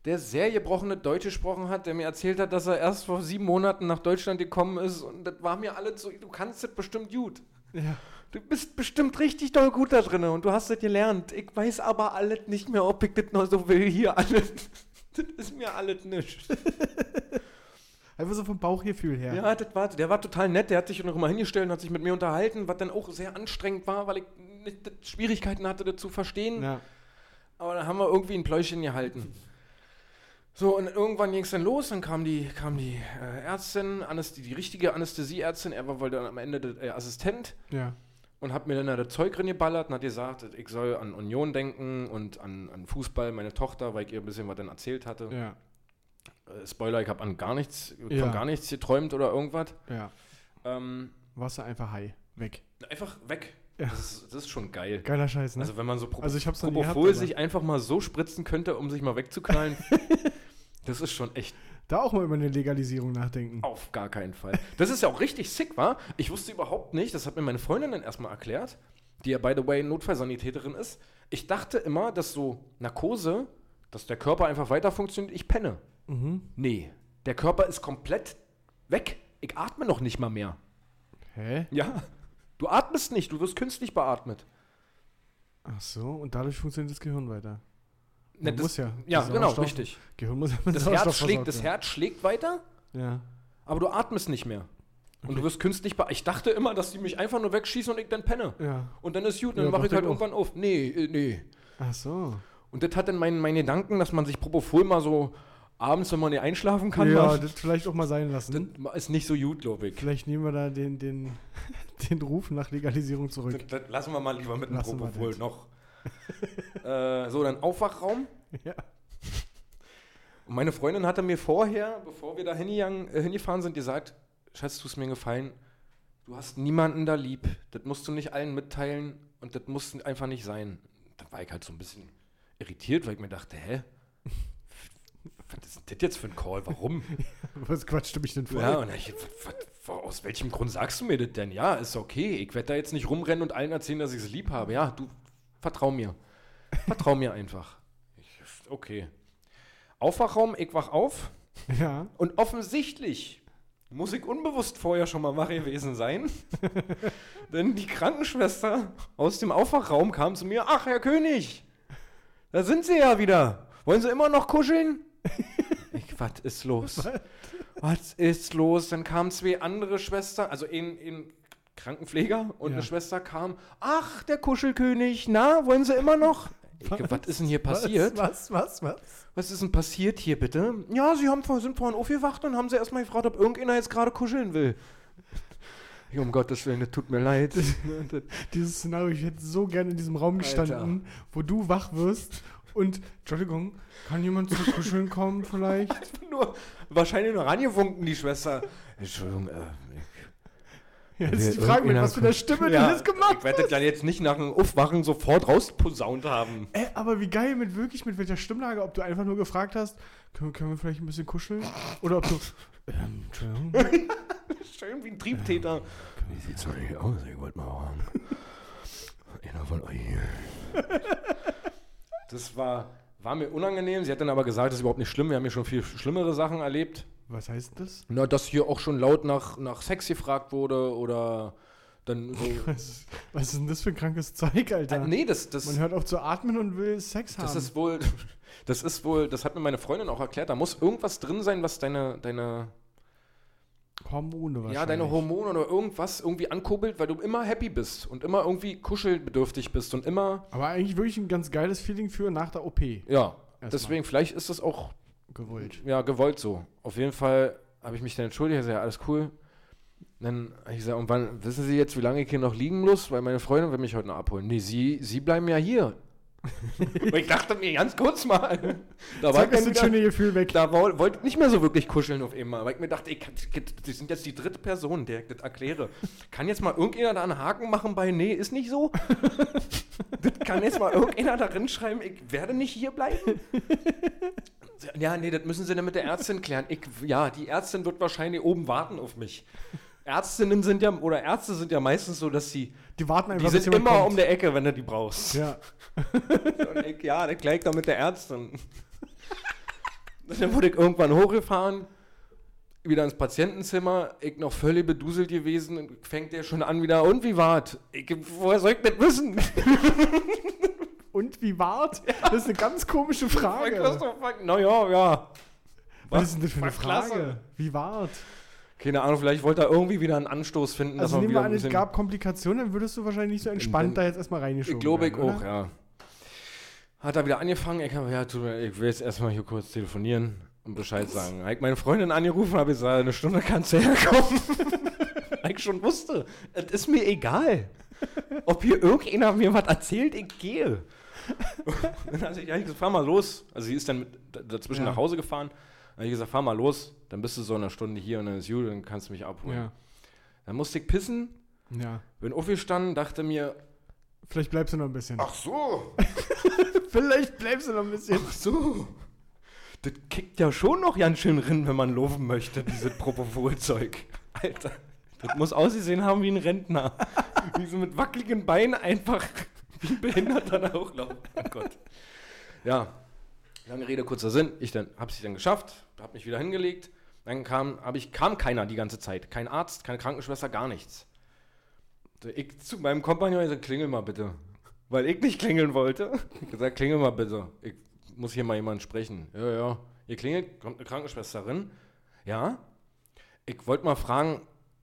der sehr gebrochene Deutsch gesprochen hat, der mir erzählt hat, dass er erst vor sieben Monaten nach Deutschland gekommen ist. Und das war mir alles so, du kannst das bestimmt gut. Ja. Du bist bestimmt richtig doll gut da drin und du hast das gelernt. Ich weiß aber alles nicht mehr, ob ich das noch so will. Hier alles. Das ist mir alles nichts. Einfach so vom Bauchgefühl her. Ja, das war, der war total nett. Der hat sich noch mal hingestellt und hat sich mit mir unterhalten, was dann auch sehr anstrengend war, weil ich Schwierigkeiten hatte, das zu verstehen. Ja. Aber dann haben wir irgendwie ein Pläuschen gehalten. So, und irgendwann ging es dann los, dann kam die, kam die äh, Ärztin, Anästhesie, die richtige Anästhesieärztin, er war wohl dann am Ende der äh, Assistent Ja. und hat mir dann da das Zeug geballert und hat gesagt, ich soll an Union denken und an, an Fußball, meine Tochter, weil ich ihr ein bisschen was dann erzählt hatte. Ja. Äh, Spoiler, ich habe an gar nichts, Ja. von gar nichts geträumt oder irgendwas. Ja. Ähm, Warst du einfach high. Weg. einfach weg. Ja. Das, ist, das ist schon geil. Geiler Scheiß, ne? Also wenn man so Pro Also ich hab's gehabt, sich einfach mal so spritzen könnte, um sich mal wegzuknallen, das ist schon echt da auch mal über eine Legalisierung nachdenken. auf gar keinen Fall. Das ist ja auch richtig sick, war. Ich wusste überhaupt nicht, das hat mir meine Freundin dann erstmal erklärt, die ja by the way Notfallsanitäterin ist. Ich dachte immer, dass so Narkose, dass der Körper einfach weiter funktioniert, ich penne. Mhm. Nee, der Körper ist komplett weg. Ich atme noch nicht mal mehr. Hä? Ja. Du atmest nicht, du wirst künstlich beatmet. Ach so, und dadurch funktioniert das Gehirn weiter. Ne, das- muss ja. Ja, genau, richtig. Gehirn muss ja mit Das Herz, schlägt, das. Herz schlägt weiter, Ja. aber du atmest nicht mehr. Und du wirst künstlich beatmet. Ich dachte immer, dass die mich einfach nur wegschießen und ich dann penne. Ja. Und dann ist gut, dann Ja, mache ich halt irgendwann auf. Nee, äh, nee. Ach so. Und das hat dann meinen mein Gedanken, dass man sich Propofol mal so abends, wenn man nicht einschlafen kann, ja, mal, das vielleicht auch mal sein lassen. das ist nicht so gut, glaube ich. Vielleicht nehmen wir da den, den, den Ruf nach Legalisierung zurück. Das, das lassen wir mal lieber mit dem Propofol das. noch. äh, so, dann Aufwachraum. Ja. Und meine Freundin hatte mir vorher, bevor wir da hingegangen, äh, hingefahren sind, gesagt, Schatz, tu es mir gefallen, du hast niemanden da lieb, das musst du nicht allen mitteilen und das muss einfach nicht sein. Da war ich halt so ein bisschen irritiert, weil ich mir dachte, hä? Was ist denn das jetzt für ein Call? Warum? Was quatscht du mich denn vor? Ja, und ich, aus welchem Grund sagst du mir das denn? Ja, ist okay. Ich werde da jetzt nicht rumrennen und allen erzählen, dass ich es lieb habe. Ja, du, vertrau mir. Vertrau mir einfach. Ich, okay. Aufwachraum, ich wach auf. ja. Und offensichtlich muss ich unbewusst vorher schon mal wach gewesen sein. Denn die Krankenschwester aus dem Aufwachraum kam zu mir. Ach, Herr König, da sind Sie ja wieder. Wollen Sie immer noch kuscheln? Ich, was ist los? Was ist los? Dann kamen zwei andere Schwestern, also ein, ein Krankenpfleger und Ja. eine Schwester kam. Ach, der Kuschelkönig, na, wollen Sie immer noch? Ich, was ist denn hier passiert? Was, was, was? Was ist denn passiert hier bitte? Ja, sie haben sind vorhin aufgewacht und haben sie erstmal gefragt, ob irgendeiner jetzt gerade kuscheln will. Um Gottes Willen, das tut mir leid. Dieses Szenario, ich hätte so gerne in diesem Raum gestanden, wo du wach wirst und, Entschuldigung, kann jemand zu kuscheln kommen vielleicht? nur, wahrscheinlich nur rangewunken, die Schwester. Entschuldigung, äh, Ja, Nee, jetzt ist die Frage, mit was für einer Stimme ja, du das gemacht Ich werde das dann jetzt nicht nach dem Aufwachen sofort rausposaunt haben. Ey, aber wie geil, mit wirklich, mit welcher Stimmlage, ob du einfach nur gefragt hast, können, wir- können wir vielleicht ein bisschen kuscheln? Oder ob du, ähm, Entschuldigung, Schön wie ein Triebtäter. Wie sieht's eigentlich aus? Ich wollte mal fragen. Einer von euch hier. Das war, war mir unangenehm. Sie hat dann aber gesagt, das ist überhaupt nicht schlimm. Wir haben hier schon viel schlimmere Sachen erlebt. was heißt das? Na, dass hier auch schon laut nach, nach Sex gefragt wurde oder dann so. Was, was ist denn das für ein krankes Zeug, Alter? Äh, nee, das, das, Man hört auf zu atmen und will Sex haben. das ist wohl. Das ist wohl, das hat mir meine Freundin auch erklärt. Da muss irgendwas drin sein, was deine, deine, Hormone wahrscheinlich. ja, deine Hormone oder irgendwas irgendwie ankurbelt, weil du immer happy bist und immer irgendwie kuschelbedürftig bist und immer, Aber eigentlich wirklich ein ganz geiles Feeling für nach der OP ja. Deswegen, vielleicht ist das auch gewollt. ja, gewollt so. Auf jeden Fall habe ich mich dann entschuldigt, ich sage, ja, alles cool. Dann habe ich gesagt, und wann, wissen Sie jetzt, wie lange ich hier noch liegen muss? Weil meine Freundin will mich heute noch abholen. Nee, Sie, Sie bleiben ja hier. Und ich dachte mir ganz kurz mal. Da war das das schöne Gefühl weg. da woll- wollte ich nicht mehr so wirklich kuscheln auf einmal. Weil ich mir dachte, ich, Sie sind jetzt die dritte Person, der ich das erkläre. Kann jetzt mal irgendjemand da einen Haken machen bei, nee, ist nicht so? das kann jetzt mal irgendjemand da drin schreiben, ich werde nicht hier bleiben? Ja, nee, das müssen Sie dann mit der Ärztin klären. Ich, ja, die Ärztin wird wahrscheinlich oben warten auf mich. Ärztinnen sind ja, oder Ärzte sind ja meistens so, dass sie, Die warten einfach, die sind immer kommt. um der Ecke, wenn du die brauchst. Ja. Ich, ja, der gleich da mit der Ärztin. dann wurde ich irgendwann hochgefahren, wieder ins Patientenzimmer, ich noch völlig beduselt gewesen, und fängt der schon an wieder, und wie war's? Ich, woher soll ich das wissen? Und wie wart? Das ist eine ganz komische Frage. Naja, ja. Was ist denn das für eine Frage? klasse. Wie wart? Keine Ahnung, vielleicht wollte er irgendwie wieder einen Anstoß finden, Also dass nehmen wir an, es gab Komplikationen, dann würdest du wahrscheinlich nicht so entspannt Dann- da jetzt erstmal reingeschoben Ich glaube ich auch, ja. Hat er wieder angefangen. Ich habe, ja, tut ich will jetzt erstmal hier kurz telefonieren und Bescheid sagen. Habe ich meine Freundin angerufen, habe gesagt, eine Stunde kannst du herkommen. Ich schon wusste, es ist mir egal. Ob hier irgendeiner mir was erzählt, ich gehe. Dann habe ich, ja, ich gesagt, fahr mal los. Also sie ist dann mit, dazwischen Ja. nach Hause gefahren. Habe ich gesagt, fahr mal los, dann bist du so in einer Stunde hier und dann ist gut, dann kannst du mich abholen. Ja. Dann musste ich pissen, Ja. bin aufgestanden, dachte mir, Vielleicht bleibst du noch ein bisschen. ach so, Vielleicht bleibst du noch ein bisschen. ach so. Das kickt ja schon noch ganz schön rin, wenn man laufen möchte, dieses Propofol-Zeug. Alter, das muss ausgesehen haben wie ein Rentner. Wie so mit wackeligen Beinen einfach wie ein Behinderter da hochlaufen. Oh Gott. Ja, lange Rede, kurzer Sinn. Ich dann, hab's dann geschafft, hab mich wieder hingelegt. Dann kam, ich, kam keiner die ganze Zeit. Kein Arzt, keine Krankenschwester, gar nichts. Ich zu meinem Kompagnon gesagt, klingel mal bitte. Weil ich nicht klingeln wollte. Ich gesagt, klingel mal bitte. Ich muss hier mal jemand sprechen. Ja, ja. Ihr klingelt, kommt eine Krankenschwesterin. Ja. Ich wollte mal fragen,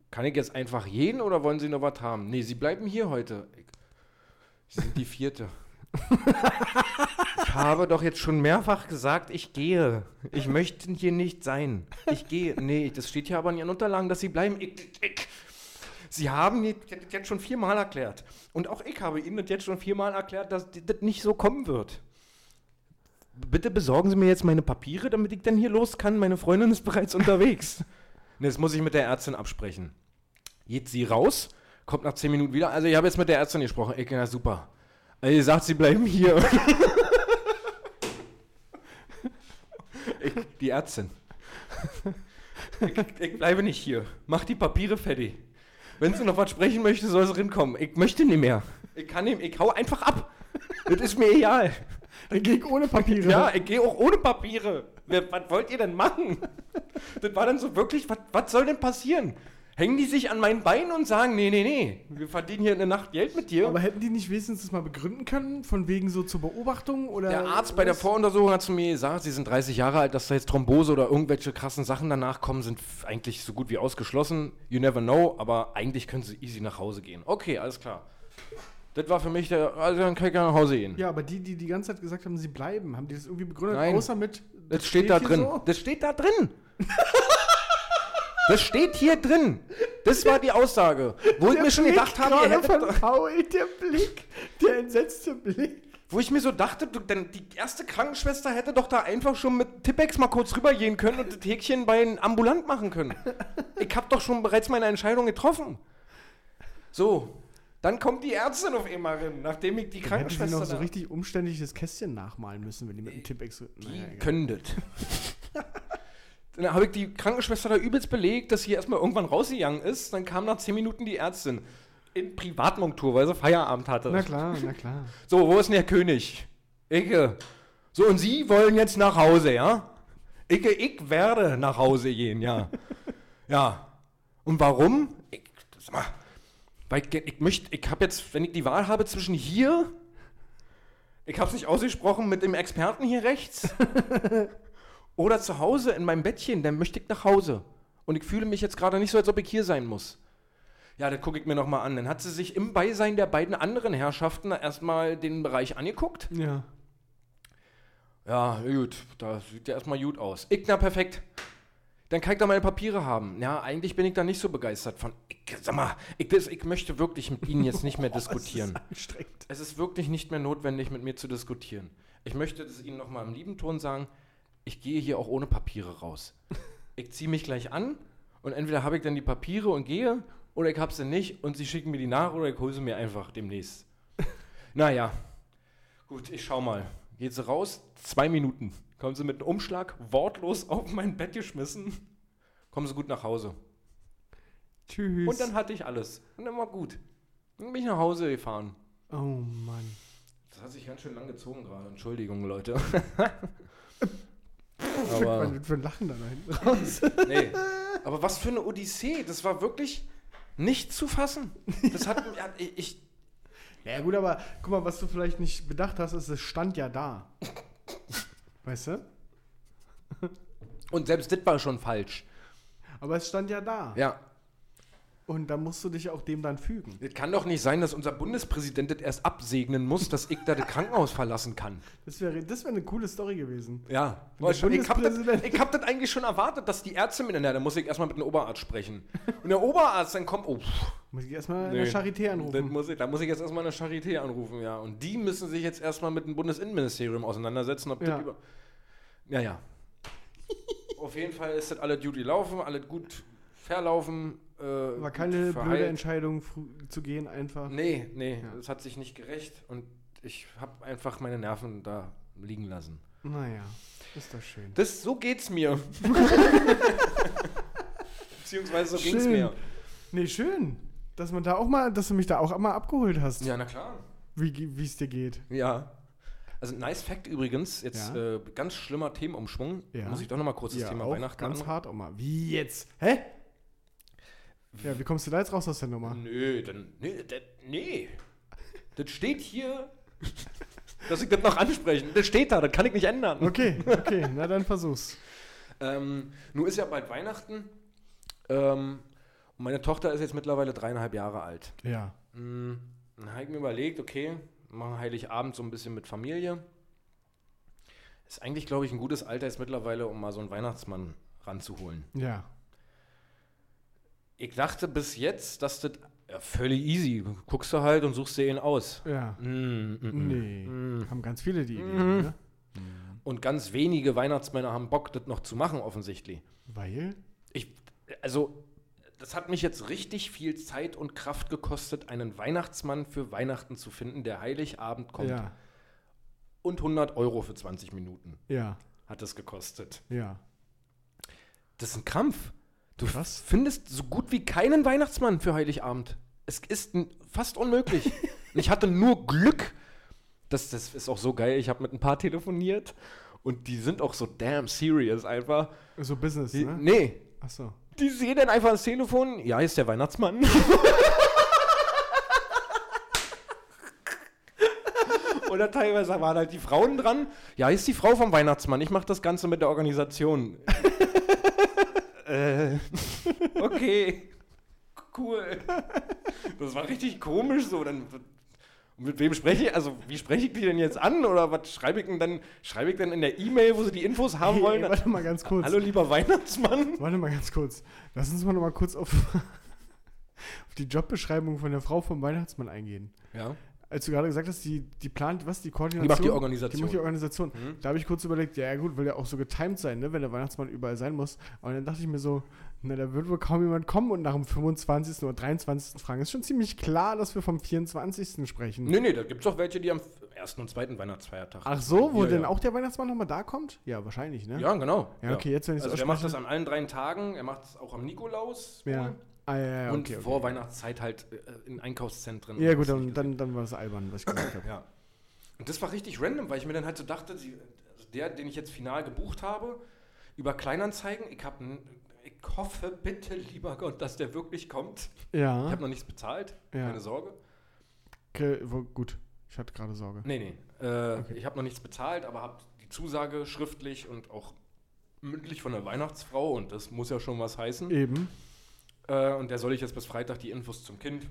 kann ich jetzt einfach jeden oder wollen Sie noch was haben? Nee, Sie bleiben hier heute. Ich, Sie sind die vierte. habe doch jetzt schon mehrfach gesagt, ich gehe. Ich möchte hier nicht sein. Ich gehe. Nee, das steht hier aber in Ihren Unterlagen, dass Sie bleiben. Ich, ich, Sie haben das jetzt schon viermal erklärt. Und auch ich habe Ihnen das jetzt schon viermal erklärt, dass das nicht so kommen wird. Bitte besorgen Sie mir jetzt meine Papiere, damit ich dann hier los kann. Meine Freundin ist bereits unterwegs. Jetzt muss ich mit der Ärztin absprechen. Geht sie raus, kommt nach zehn Minuten wieder. Also ich habe jetzt mit der Ärztin gesprochen. Ich, ja, super. Also sie sagt, sie bleiben hier. ich, die Ärztin. Ich, ich bleibe nicht hier. Mach die Papiere fertig. Wenn sie noch was sprechen möchte, soll sie rinkommen. Ich möchte nicht mehr. Ich kann nicht, ich hau einfach ab. Das ist mir egal. Dann geh ich ohne Papiere. Ja, ich gehe auch ohne Papiere. Was wollt ihr denn machen? Das war dann so wirklich, was, was soll denn passieren? Hängen die sich an meinen Beinen und sagen, nee, nee, nee, wir verdienen hier in der Nacht Geld mit dir? Aber hätten die nicht wenigstens das mal begründen können, von wegen so zur Beobachtung oder. der Arzt bei der? Voruntersuchung hat zu mir gesagt, sie sind 30 Jahre alt, dass da jetzt Thrombose oder irgendwelche krassen Sachen danach kommen, sind eigentlich so gut wie ausgeschlossen. You never know, aber eigentlich können sie easy nach Hause gehen. Okay, alles klar. Das war für mich der, also dann kann ich ja nach Hause gehen. Ja, aber die, die die ganze Zeit gesagt haben, sie bleiben, haben die das irgendwie begründet, Nein. außer mit. Das steht da hier drin. so? Das steht da drin. Das steht hier drin. Das war die Aussage. Wo ich mir schon Blick gedacht habe, ihr hättet von Paul, der Blick, der entsetzte Blick. wo ich mir so dachte, du, denn die erste Krankenschwester hätte doch da einfach schon mit Tippex mal kurz rübergehen können und das Häkchen bei den ambulant machen können. Ich habe doch schon bereits meine Entscheidung getroffen. So, dann kommt die Ärztin auf einmal rein, nachdem ich die Dann hätte sie Krankenschwester noch so richtig umständlich das Kästchen nachmalen müssen, wenn die mit dem Tippex. Die Naja, können das. Dann habe ich die Krankenschwester da übelst belegt, dass sie erstmal irgendwann rausgegangen ist. Dann kam nach 10 Minuten die Ärztin. In Privatmontur, weil sie Feierabend hatte. Na klar, na klar. So, wo ist denn der König? Icke. So, und Sie wollen jetzt nach Hause, ja? Icke, ich werde nach Hause gehen, ja. ja. Und warum? Ich, sag mal, weil ich, ich möchte, ich habe jetzt, wenn ich die Wahl habe zwischen hier, ich habe es nicht ausgesprochen, mit dem Experten hier rechts, oder zu Hause in meinem Bettchen, dann möchte ich nach Hause. Und ich fühle mich jetzt gerade nicht so, als ob ich hier sein muss. Ja, das gucke ich mir nochmal an. Dann hat sie sich im Beisein der beiden anderen Herrschaften erstmal den Bereich angeguckt. Ja. Ja, gut, da sieht ja erstmal gut aus. Ich, na perfekt. Dann kann ich da meine Papiere haben. Ja, eigentlich bin ich da nicht so begeistert von. Ich, sag mal, ich, das, ich möchte wirklich mit Ihnen jetzt nicht mehr diskutieren. Das ist anstrengend. Es ist wirklich nicht mehr notwendig, mit mir zu diskutieren. Ich möchte es Ihnen nochmal im lieben Ton sagen, ich gehe hier auch ohne Papiere raus. Ich ziehe mich gleich an und entweder habe ich dann die Papiere und gehe oder ich habe sie nicht und Sie schicken mir die nach oder ich hole sie mir einfach demnächst. naja, gut, ich schau mal. Geht sie raus, zwei Minuten. Kommen sie mit einem Umschlag wortlos auf mein Bett geschmissen. Kommen sie gut nach Hause. Tschüss. Und dann hatte ich alles. Und dann war gut. Dann bin ich nach Hause gefahren. oh Mann. Das hat sich ganz schön lang gezogen gerade. Entschuldigung, Leute. Aber, wird für ein Lachen da hinten raus? nee. aber was für eine Odyssee. Das war wirklich nicht zu fassen. Das hat ich Ja gut, aber guck mal, was du vielleicht nicht bedacht hast, ist, es stand ja da. Weißt du? Und selbst das war schon falsch. Aber es stand ja da. Ja. Und da musst du dich auch dem dann fügen. Es kann doch nicht sein, dass unser Bundespräsident das erst absegnen muss, dass ich da das Krankenhaus verlassen kann. Das wäre das wär eine coole Story gewesen. Ja, Der ich, ich habe das, hab das eigentlich schon erwartet, dass die Ärzte mit, na, da muss ich erstmal mit einem Oberarzt sprechen. Und der Oberarzt dann kommt, oh, pff, Muss ich erstmal Nee. eine Charité anrufen. muss ich, da muss ich jetzt erstmal eine Charité anrufen, ja. Und die müssen sich jetzt erstmal mit dem Bundesinnenministerium auseinandersetzen, ob Ja. das über. Ja, ja. Auf jeden Fall ist das alle Duty laufen, alles gut verlaufen. Äh, War keine blöde verheilt. Entscheidung, zu gehen einfach. Nee, nee, Ja. das hat sich nicht gerecht und ich habe einfach meine Nerven da liegen lassen. Naja, ist doch schön. Das, so geht's mir. Beziehungsweise so ging's Schön. mir. Nee, schön. Dass man da auch mal, dass du mich da auch einmal abgeholt hast, Ja, na klar. wie es dir geht. Ja. Also nice Fact übrigens, jetzt Ja. äh, ganz schlimmer Themenumschwung. Ja. Muss ich doch nochmal kurz das Ja, Thema auch Weihnachten ganz an- hart auch mal. Wie jetzt? Hä? Ja, wie kommst du da jetzt raus aus der Nummer? Nö, dann, nee, das, nee. Das steht hier, dass ich das noch ansprechen. Das steht da, das kann ich nicht ändern. Okay, okay, na dann versuch's. Ähm, nun ist ja bald Weihnachten. Ähm, und meine Tochter ist jetzt mittlerweile dreieinhalb Jahre alt. Ja. Mm, Dann habe ich mir überlegt, okay, machen Heiligabend so ein bisschen mit Familie. Ist eigentlich, glaube ich, ein gutes Alter jetzt mittlerweile, um mal so einen Weihnachtsmann ranzuholen. Ja. Ich dachte bis jetzt, dass das ja, völlig easy. Guckst du halt und suchst dir ihn aus. Ja. Mm, mm, mm. Nee. Mm. Haben ganz viele die Idee, Mhm. ne? Und ganz wenige Weihnachtsmänner haben Bock, das noch zu machen, offensichtlich. Weil? Ich, also, das hat mich jetzt richtig viel Zeit und Kraft gekostet, einen Weihnachtsmann für Weihnachten zu finden, der Heiligabend kommt. Ja. Und 100 Euro für 20 Minuten Ja. hat es gekostet. Ja. Das ist ein Krampf. Du Krass. findest so gut wie keinen Weihnachtsmann für Heiligabend. Es ist fast unmöglich. ich hatte nur Glück. Das, das ist auch so geil. Ich habe mit ein paar telefoniert und die sind auch so damn serious einfach. So Business, Die, ne? Nee, Achso. die sehen dann einfach das Telefon. Ja, hier ist der Weihnachtsmann. Oder teilweise waren halt die Frauen dran. Ja, hier ist die Frau vom Weihnachtsmann. Ich mache das Ganze mit der Organisation. Äh, okay. Cool. Das war richtig komisch so. Dann, mit wem spreche ich? Also, wie spreche ich die denn jetzt an? Oder was schreibe ich denn dann? Schreibe ich denn in der E-Mail, wo sie die Infos haben Hey, wollen? ey, warte mal ganz kurz. Hallo, lieber Weihnachtsmann. Warte mal ganz kurz. Lass uns mal noch mal kurz auf, auf die Jobbeschreibung von der Frau vom Weihnachtsmann eingehen. Ja. Als du gerade gesagt hast, die, die plant, was, die Koordination? Die macht die Die Organisation. macht die Organisation. Mhm. Da habe ich kurz überlegt, ja, gut, will ja auch so getimed sein, ne, wenn der Weihnachtsmann überall sein muss. Aber dann dachte ich mir so, na, da wird wohl kaum jemand kommen und nach dem 25. oder 23. fragen. Ist schon ziemlich klar, dass wir vom 24. sprechen. Nee, nee, da gibt es auch welche, die am ersten und zweiten Weihnachtsfeiertag. Ach so, wo Ja, denn ja. auch der Weihnachtsmann nochmal da kommt? Ja, wahrscheinlich, ne? Ja, genau. Ja, okay, jetzt, wenn ich Also der macht das an allen drei Tagen. Er macht es auch am Nikolaus. Ja. wohl. Ah, ja, ja, und okay, okay. vor Weihnachtszeit halt äh, in Einkaufszentren. Ja, gut, dann, dann, dann war das albern, was ich gesagt habe. Ja. Und das war richtig random, weil ich mir dann halt so dachte, sie, also der, den ich jetzt final gebucht habe, über Kleinanzeigen, ich habe ich hoffe bitte, lieber Gott, dass der wirklich kommt. Ich Ja, habe noch nichts bezahlt, Ja. keine Sorge. okay, gut. Ich hatte gerade Sorge. Nee, nee. Äh, Ich habe noch nichts bezahlt, aber habe die Zusage schriftlich und auch mündlich von der Weihnachtsfrau und das muss ja schon was heißen. Eben. Äh, und der soll ich jetzt bis Freitag die Infos zum Kind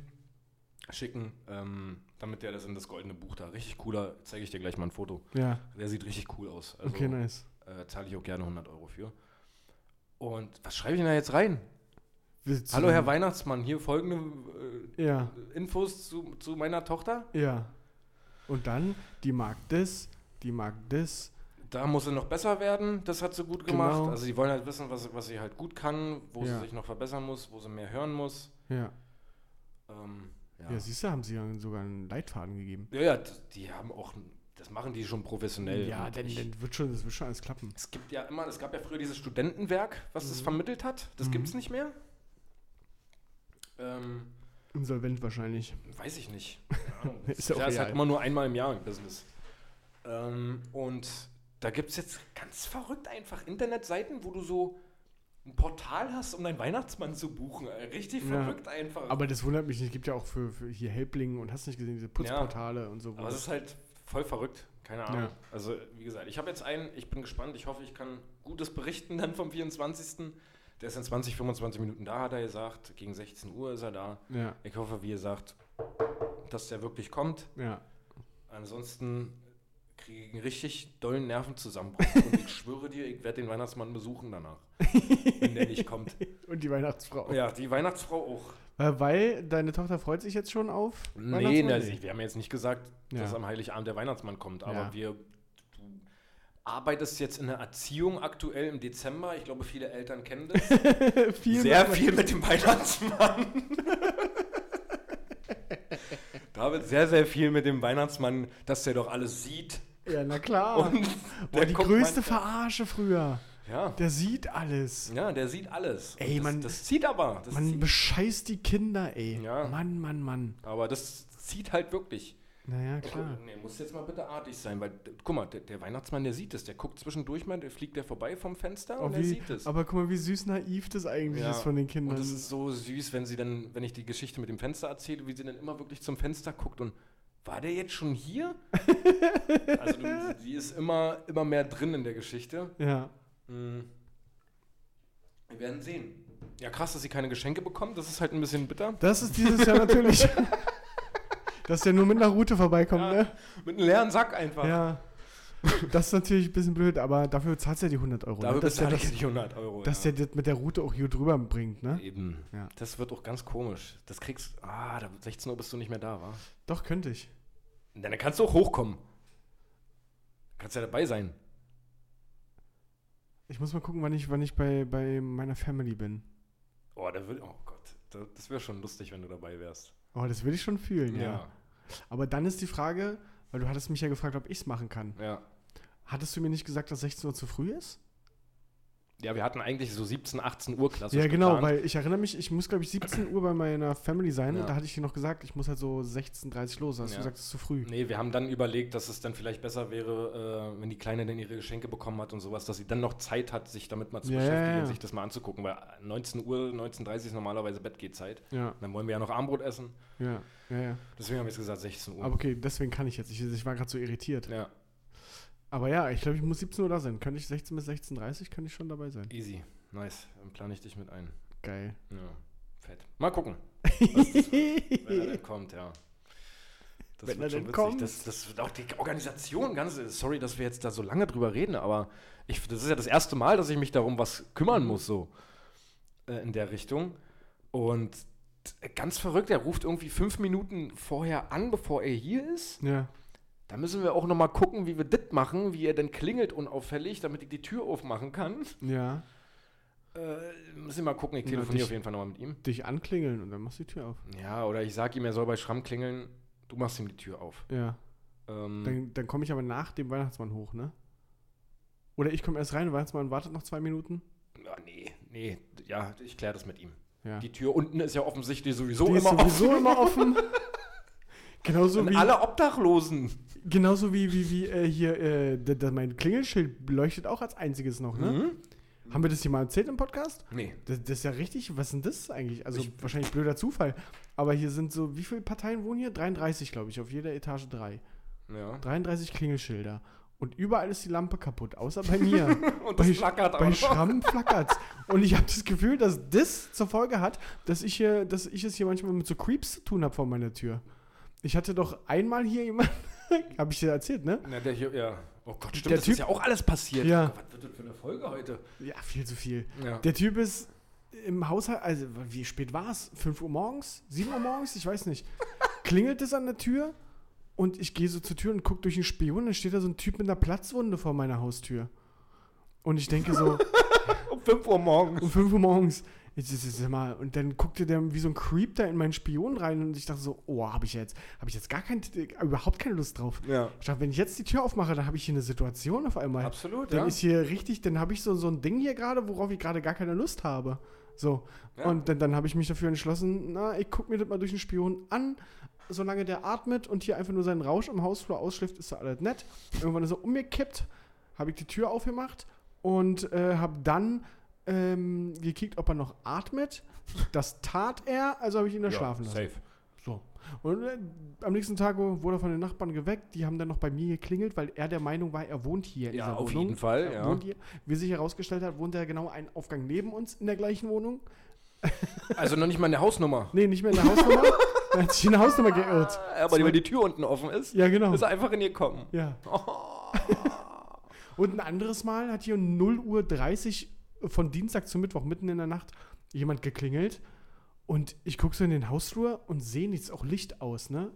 schicken, ähm, damit der das in das goldene Buch da. Richtig cooler, zeige ich dir gleich mal ein Foto. Ja, Der sieht richtig cool aus. Also okay, nice. äh, zahle ich auch gerne 100 Euro für. Und was schreibe ich denn da jetzt rein? Willst Hallo Herr Weihnachtsmann, hier folgende Ja, äh, Infos zu, zu meiner Tochter. ja. Und dann, die mag das, die mag das. Da muss sie noch besser werden, das hat sie gut gemacht. Genau. Also sie wollen halt wissen, was, was sie halt gut kann, wo Ja. sie sich noch verbessern muss, wo sie mehr hören muss. Ja. Ähm, Ja, ja. siehst du, haben sie dann sogar einen Leitfaden gegeben. ja, ja, die haben auch, das machen die schon professionell. ja, ich- dann wird schon, das wird schon alles klappen. Es gibt ja immer, es gab ja früher dieses Studentenwerk, was das Mhm. vermittelt hat. Das Mhm. gibt es nicht mehr. Ähm, Insolvent wahrscheinlich. weiß ich nicht. Ist ja auch ja, ist halt immer nur einmal im Jahr im Business. Ähm, und da gibt es jetzt ganz verrückt einfach Internetseiten, wo du so ein Portal hast, um deinen Weihnachtsmann zu buchen. Äh, Richtig Ja. verrückt einfach. Aber das wundert mich nicht. Es gibt ja auch für, für hier Helpling und hast nicht gesehen, diese Putzportale und so. Aber es das- ist halt voll verrückt. Keine Ahnung. Ja. Also, wie gesagt, ich habe jetzt einen, ich bin gespannt. Ich hoffe, ich kann Gutes berichten dann vom 24. Der ist in 20, 25 Minuten da, hat er gesagt. Gegen 16 Uhr ist er da. Ja, Ich hoffe, wie gesagt, dass der wirklich kommt. ja. Ansonsten kriege einen richtig dollen Nervenzusammenbruch. Und ich schwöre dir, ich werde den Weihnachtsmann besuchen danach. wenn der nicht kommt. Und die Weihnachtsfrau. Ja, die Weihnachtsfrau auch. Äh, Weil deine Tochter freut sich jetzt schon auf? Nee, na, wir haben jetzt nicht gesagt, Ja. dass am Heiligabend der Weihnachtsmann kommt, aber Ja. wir. Du arbeitest jetzt in der Erziehung aktuell im Dezember. Ich glaube, viele Eltern kennen das. viel Sehr viel mit dem Weihnachtsmann. da wird sehr, sehr viel mit dem Weihnachtsmann, dass der doch alles sieht. Ja, na klar. Und Boah, die größte Verarsche früher. Ja. Der sieht alles. ja, der sieht alles. Und Ey, das, man- das zieht aber. Das Man zieht, bescheißt die Kinder, ey. Ja. Mann, Mann, Mann. aber das zieht halt wirklich. Naja, klar. Nee, muss jetzt mal bitte artig sein, weil, guck mal, der, der Weihnachtsmann, der sieht es, der guckt zwischendurch mal, der fliegt der vorbei vom Fenster Oh, und der wie, sieht es. aber guck mal, wie süß naiv das eigentlich Ja, ist von den Und Kindern. das ist so süß, wenn sie dann, wenn ich die Geschichte mit dem Fenster erzähle, wie sie dann immer wirklich zum Fenster guckt und war der jetzt schon hier? also du, sie ist immer, immer mehr drin in der Geschichte. ja. Hm. Wir werden sehen. Ja, krass, dass sie keine Geschenke bekommt. Das ist halt ein bisschen bitter. Das ist dieses Jahr natürlich. dass der nur mit einer Route vorbeikommt, Ja, ne? Mit einem leeren Sack einfach. Ja. Das ist natürlich ein bisschen blöd, aber dafür zahlst du ja die 100 Euro. Dafür ne? Dass, der bezahle ich das, die 100 Euro. dass ja. der das mit der Route auch hier drüber bringt, ne? Eben. Ja. Das wird auch ganz komisch. Das kriegst Ah, da 16 Uhr bist du nicht mehr da, wa? Doch, könnte ich. Dann kannst du auch hochkommen. Kannst ja dabei sein. Ich muss mal gucken, wann ich, wann ich bei, bei meiner Family bin. Oh, da will, oh Gott. Da, das wäre schon lustig, wenn du dabei wärst. Oh, das will ich schon fühlen, ja. Aber dann ist die Frage, weil du hattest mich ja gefragt, ob ich es machen kann. Ja. Hattest du mir nicht gesagt, dass 16 Uhr zu früh ist? Ja, wir hatten eigentlich so 17, 18 Uhr klassisch ja, genau, geplant. weil ich erinnere mich, ich muss, glaube ich, 17 Uhr bei meiner Family sein Ja. und da hatte ich dir noch gesagt, ich muss halt so 16.30 Uhr los. Da hast Ja. du gesagt, es ist zu früh. Nee, wir haben dann überlegt, dass es dann vielleicht besser wäre, äh, wenn die Kleine dann ihre Geschenke bekommen hat und sowas, dass sie dann noch Zeit hat, sich damit mal zu Ja, beschäftigen und sich das mal anzugucken, weil 19 Uhr, 19.30 Uhr ist normalerweise Bettgehzeit. Ja, Dann wollen wir ja noch Armbrot essen. ja, ja, ja. Deswegen haben wir jetzt gesagt 16 Uhr. Aber okay, deswegen kann ich jetzt. Ich, ich war gerade so irritiert. ja, Aber ja, ich glaube, ich muss 17 Uhr da sein. Könnte ich 16 bis 16.30 Uhr, könnte ich schon dabei sein. easy. Nice. Dann plane ich dich mit ein. Geil. Ja, fett. Mal gucken, wenn er dann kommt, ja. Das Wenn wird er schon denn witzig. kommt. Das, das wird auch die Organisation ganz. Sorry, dass wir jetzt da so lange drüber reden, aber ich, das ist ja das erste Mal, dass ich mich darum was kümmern muss, so äh, in der Richtung. Und ganz verrückt, er ruft irgendwie fünf Minuten vorher an, bevor er hier ist. Ja. Da müssen wir auch noch mal gucken, wie wir das machen, wie er denn klingelt unauffällig, damit ich die Tür aufmachen kann. Ja. Äh, müssen wir mal gucken, ich telefoniere dich- auf jeden Fall nochmal mit ihm. Dich anklingeln und dann machst du die Tür auf. Ja, oder ich sag ihm, er soll bei Schramm klingeln, du machst ihm die Tür auf. Ja. Ähm, Dann, dann komme ich aber nach dem Weihnachtsmann hoch, ne? Oder ich komme erst rein, der Weihnachtsmann wartet noch zwei Minuten. ja, nee, nee, ja, ich kläre das mit ihm. Ja. Die Tür unten ist ja offensichtlich sowieso Die ist immer sowieso offen. immer offen. genauso Und wie, alle Obdachlosen. genauso wie, wie, wie äh, hier, äh, da, da mein Klingelschild leuchtet auch als einziges noch, ne? Mhm. Haben wir das hier mal erzählt im Podcast? Nee. Das, das ist ja richtig, was ist denn das eigentlich? Also Ich- wahrscheinlich blöder Zufall. Aber hier sind so, wie viele Parteien wohnen hier? 33, glaube ich, auf jeder Etage drei. Ja. 33 Klingelschilder. Und überall ist die Lampe kaputt, außer bei mir. Und bei das flackert auch bei noch. Schramm flackert's. Und ich habe das Gefühl, dass das zur Folge hat, dass ich, hier, dass ich es hier manchmal mit so Creeps zu tun habe vor meiner Tür. Ich hatte doch einmal hier jemanden, habe ich dir erzählt, ne? Na, der hier, ja. Oh Gott, stimmt, Der das Typ- ist ja auch alles passiert. Ja. Was wird das für eine Folge heute? Ja, viel zu viel. Ja. Der Typ ist im Haushalt, also wie spät war es? 5 Uhr morgens? 7 Uhr morgens? Ich weiß nicht. Klingelt es an der Tür und ich gehe so zur Tür und gucke durch den Spion und dann steht da so ein Typ mit einer Platzwunde vor meiner Haustür. Und ich denke so, um 5 Uhr morgens. um 5 Uhr morgens. Mal. Und dann guckte der wie so ein Creep da in meinen Spion rein und ich dachte so, oh, habe ich jetzt, habe ich jetzt gar kein, überhaupt keine Lust drauf. Ja. Ich dachte, wenn ich jetzt die Tür aufmache, dann habe ich hier eine Situation auf einmal. Absolut, Dann ja. ist hier richtig, dann habe ich so, so ein Ding hier gerade, worauf ich gerade gar keine Lust habe. So. Ja. Und dann, dann habe ich mich dafür entschlossen, na, ich gucke mir das mal durch den Spion an. Solange der atmet und hier einfach nur seinen Rausch im Hausflur ausschläft, ist da alles nett. Irgendwann ist er umgekippt, habe ich die Tür aufgemacht und äh, habe dann ähm, gekickt, ob er noch atmet. Das tat er, also habe ich ihn da ja, schlafen lassen. Safe. So. Und äh, am nächsten Tag wurde er von den Nachbarn geweckt. Die haben dann noch bei mir geklingelt, weil er der Meinung war, er wohnt hier in Ja, dieser auf Wohnung. jeden Fall, ja. wohnt hier. Wie sich herausgestellt hat, wohnt er genau einen Aufgang neben uns in der gleichen Wohnung. Also noch nicht mal eine Hausnummer. Nee, nicht mehr in der Hausnummer. er hat sich in der Hausnummer geirrt. Aber wenn die Tür unten offen ist, Ja, genau. ist er einfach in ihr gekommen. Ja. Und ein anderes Mal hat hier um 0 Uhr 30 von Dienstag zu Mittwoch mitten in der Nacht jemand geklingelt. Und ich gucke so in den Hausflur und sehe nichts, auch Licht aus, ne?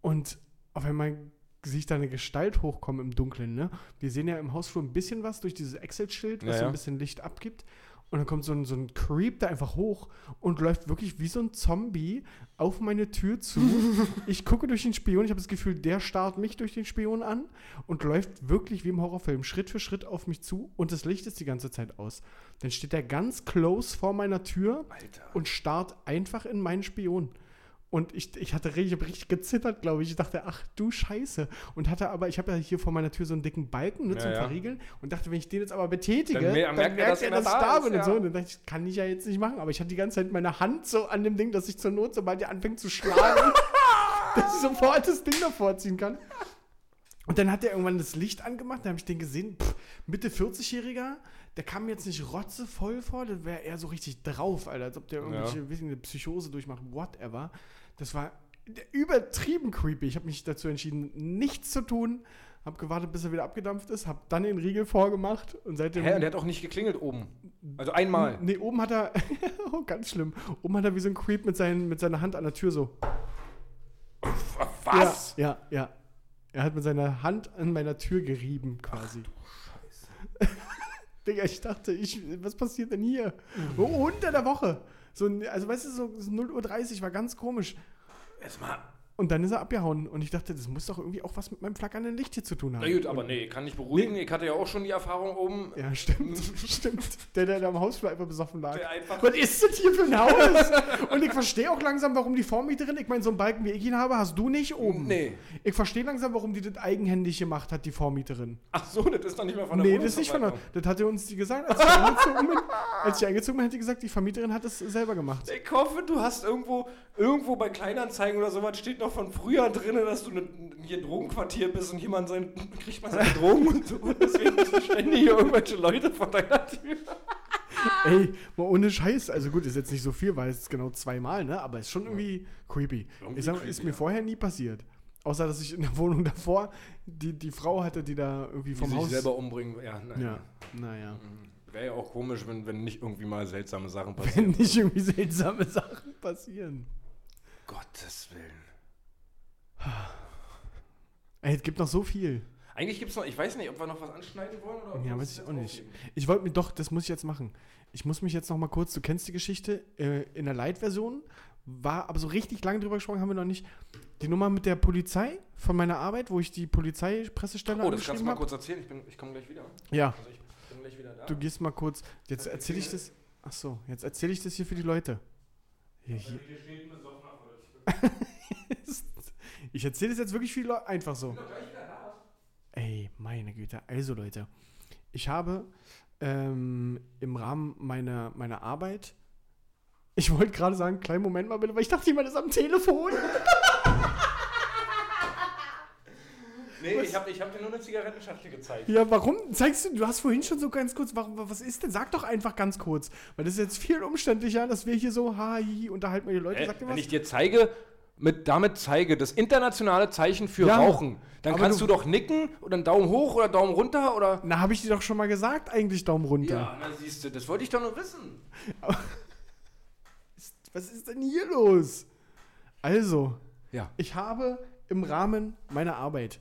Und auf einmal sehe ich da eine Gestalt hochkommen im Dunkeln, ne? Wir sehen ja im Hausflur ein bisschen was durch dieses Excel-Schild, was Ja, so ein bisschen Licht abgibt. Und dann kommt so ein, so ein Creep da einfach hoch und läuft wirklich wie so ein Zombie auf meine Tür zu. ich gucke durch den Spion, ich habe das Gefühl, der starrt mich durch den Spion an und läuft wirklich wie im Horrorfilm Schritt für Schritt auf mich zu und das Licht ist die ganze Zeit aus. Dann steht er ganz close vor meiner Tür Alter. und starrt einfach in meinen Spion. Und ich, ich hatte richtig, richtig gezittert, glaube ich. Ich dachte, ach du Scheiße. Und hatte aber, ich habe ja hier vor meiner Tür so einen dicken Balken ne, Ja, zum ja. Verriegeln und dachte, wenn ich den jetzt aber betätige, Dann dann, mer- merkt er, dass er, dass ich da bin ja. und so. Und dann dachte ich, kann ich ja jetzt nicht machen. Aber ich hatte die ganze Zeit meine Hand so an dem Ding, dass ich zur Not, sobald der anfängt zu schlagen, dass ich sofort das Ding davor ziehen kann. Und dann hat er irgendwann das Licht angemacht, da habe ich den gesehen, pff, Mitte 40-Jähriger, der kam mir jetzt nicht rotzevoll vor, der wäre eher so richtig drauf, Alter, als ob der irgendwelche Ja. eine Psychose durchmacht, whatever. Das war übertrieben creepy. Ich habe mich dazu entschieden, nichts zu tun, habe gewartet, bis er wieder abgedampft ist, habe dann den Riegel vorgemacht und seitdem... Hä, und der hat auch nicht geklingelt oben. Also einmal. Nee, oben hat er, oh, ganz schlimm, oben hat er wie so ein Creep mit, seinen, mit seiner Hand an der Tür so. Was? Ja, ja, ja. Er hat mit seiner Hand an meiner Tür gerieben, quasi. Digga, ich dachte, ich, was passiert denn hier? Oh, unter der Woche. So, also, weißt du, so 0.30 Uhr war ganz komisch. Erstmal. Und dann ist er abgehauen. Und ich dachte, das muss doch irgendwie auch was mit meinem flackernden Licht hier zu tun haben. Na gut, aber nee, kann ich beruhigen. Ich hatte ja auch schon die Erfahrung oben. Ja, stimmt, stimmt. Der, der da am Hausflur einfach besoffen lag. Was ist das hier für ein Haus? Und ich verstehe auch langsam, warum die Vormieterin, ich meine, so einen Balken, wie ich ihn habe, hast du nicht oben. Nee. Ich verstehe langsam, warum die das eigenhändig gemacht hat, die Vormieterin. Ach so, das ist doch nicht mehr von der Nee, das ist nicht von der. Das hatte uns die gesagt, als ich eingezogen bin. Als ich eingezogen bin, hat die gesagt, die Vermieterin hat es selber gemacht. Ich hoffe, du hast irgendwo, irgendwo bei Kleinanzeigen oder sowas steht noch von früher drin, dass du ne, hier ein Drogenquartier bist und jemand sein, kriegt man seine Drogen und so. Und deswegen sind ständig hier irgendwelche Leute vor deiner Tür. Ey, mal ohne Scheiß. Also gut, ist jetzt nicht so viel, weil es genau zweimal, ne? Aber ist schon irgendwie creepy. Irgendwie ich sag creepy, ist mir ja. vorher nie passiert. Außer, dass ich in der Wohnung davor die, die Frau hatte, die da irgendwie Die vom sich Haus. selber umbringen. Ja, nein. Ja, naja. Wäre ja auch komisch, wenn, wenn nicht irgendwie mal seltsame Sachen Wenn passieren. nicht irgendwie seltsame Sachen passieren. Gottes Willen. Ey, es gibt noch so viel. Eigentlich gibt es noch, ich weiß nicht, ob wir noch was anschneiden wollen oder ob wir Ja, weiß ich auch nicht. aufheben. Ich wollte mir doch, das muss ich jetzt machen. Ich muss mich jetzt noch mal kurz, du kennst die Geschichte, äh, in der Light-Version, war aber so richtig lange drüber gesprochen, haben wir noch nicht. Die Nummer mit der Polizei von meiner Arbeit, wo ich die Polizeipressestelle Oh, das kannst du mal habe. kurz erzählen. Ich, bin, ich komme gleich wieder. Ja, Also ich bin gleich wieder da. du gehst mal kurz, jetzt erzähle ich das, ach so, jetzt erzähle ich das hier für die Leute. Hier, hier. ich erzähle das jetzt wirklich Leute, einfach so. Ey, meine Güte. Also Leute, ich habe ähm, im Rahmen meiner, meiner Arbeit, ich wollte gerade sagen, kleinen Moment mal bitte, weil ich dachte, jemand ist am Telefon. Nee, ich habe ich hab dir nur eine Zigarettenschachtel gezeigt. Ja, warum? Zeigst du, du hast vorhin schon so ganz kurz, warum, was ist denn? Sag doch einfach ganz kurz. Weil das ist jetzt viel umständlicher, dass wir hier so, ha, hi, unterhalten wir die Leute. Äh, Sag dir wenn was? ich dir zeige, mit, damit zeige, das internationale Zeichen für Ja, Rauchen, dann kannst du, du- doch nicken oder einen Daumen hoch oder Daumen runter oder. Na, habe ich dir doch schon mal gesagt, eigentlich Daumen runter. Ja, na siehst du, das wollte ich doch nur wissen. Was ist denn hier los? Also, Ja. ich habe im Rahmen meiner Arbeit,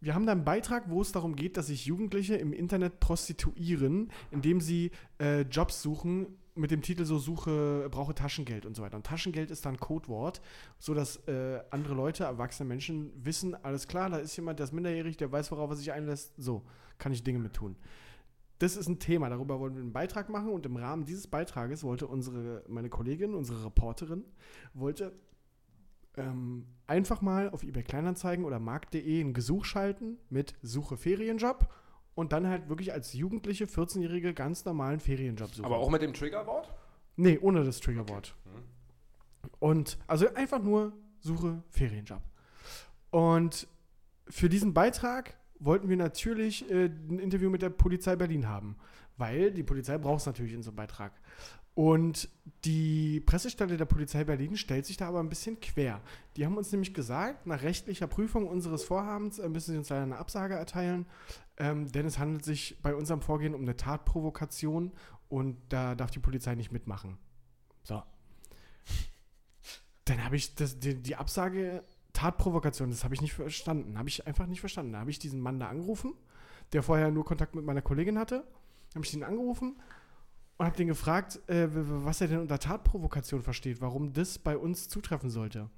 wir haben da einen Beitrag, wo es darum geht, dass sich Jugendliche im Internet prostituieren, indem sie äh, Jobs suchen mit dem Titel so Suche, brauche Taschengeld und so weiter. Und Taschengeld ist dann Codewort, sodass äh, andere Leute, erwachsene Menschen wissen, alles klar, da ist jemand, der ist minderjährig, der weiß, worauf er sich einlässt, so kann ich Dinge mit tun. Das ist ein Thema, darüber wollen wir einen Beitrag machen und im Rahmen dieses Beitrages wollte unsere, meine Kollegin, unsere Reporterin, wollte ähm, einfach mal auf eBay Kleinanzeigen oder markt.de ein Gesuch schalten mit Suche Ferienjob und dann halt wirklich als Jugendliche, 14-Jährige ganz normalen Ferienjob suchen. Aber auch mit dem Triggerwort? Nee, ohne das Triggerwort. Und also einfach nur suche Ferienjob. Und für diesen Beitrag wollten wir natürlich äh, ein Interview mit der Polizei Berlin haben, weil die Polizei braucht es natürlich in so einem Beitrag. Und die Pressestelle der Polizei Berlin stellt sich da aber ein bisschen quer. Die haben uns nämlich gesagt, nach rechtlicher Prüfung unseres Vorhabens äh, müssen sie uns leider eine Absage erteilen, ähm, denn es handelt sich bei unserem Vorgehen um eine Tatprovokation und da darf die Polizei nicht mitmachen. So. Dann habe ich das, die, die Absage Tatprovokation, das habe ich nicht verstanden. Habe ich einfach nicht verstanden. Da habe ich diesen Mann da angerufen, der vorher nur Kontakt mit meiner Kollegin hatte. Habe ich den angerufen und habe den gefragt, äh, was er denn unter Tatprovokation versteht, warum das bei uns zutreffen sollte.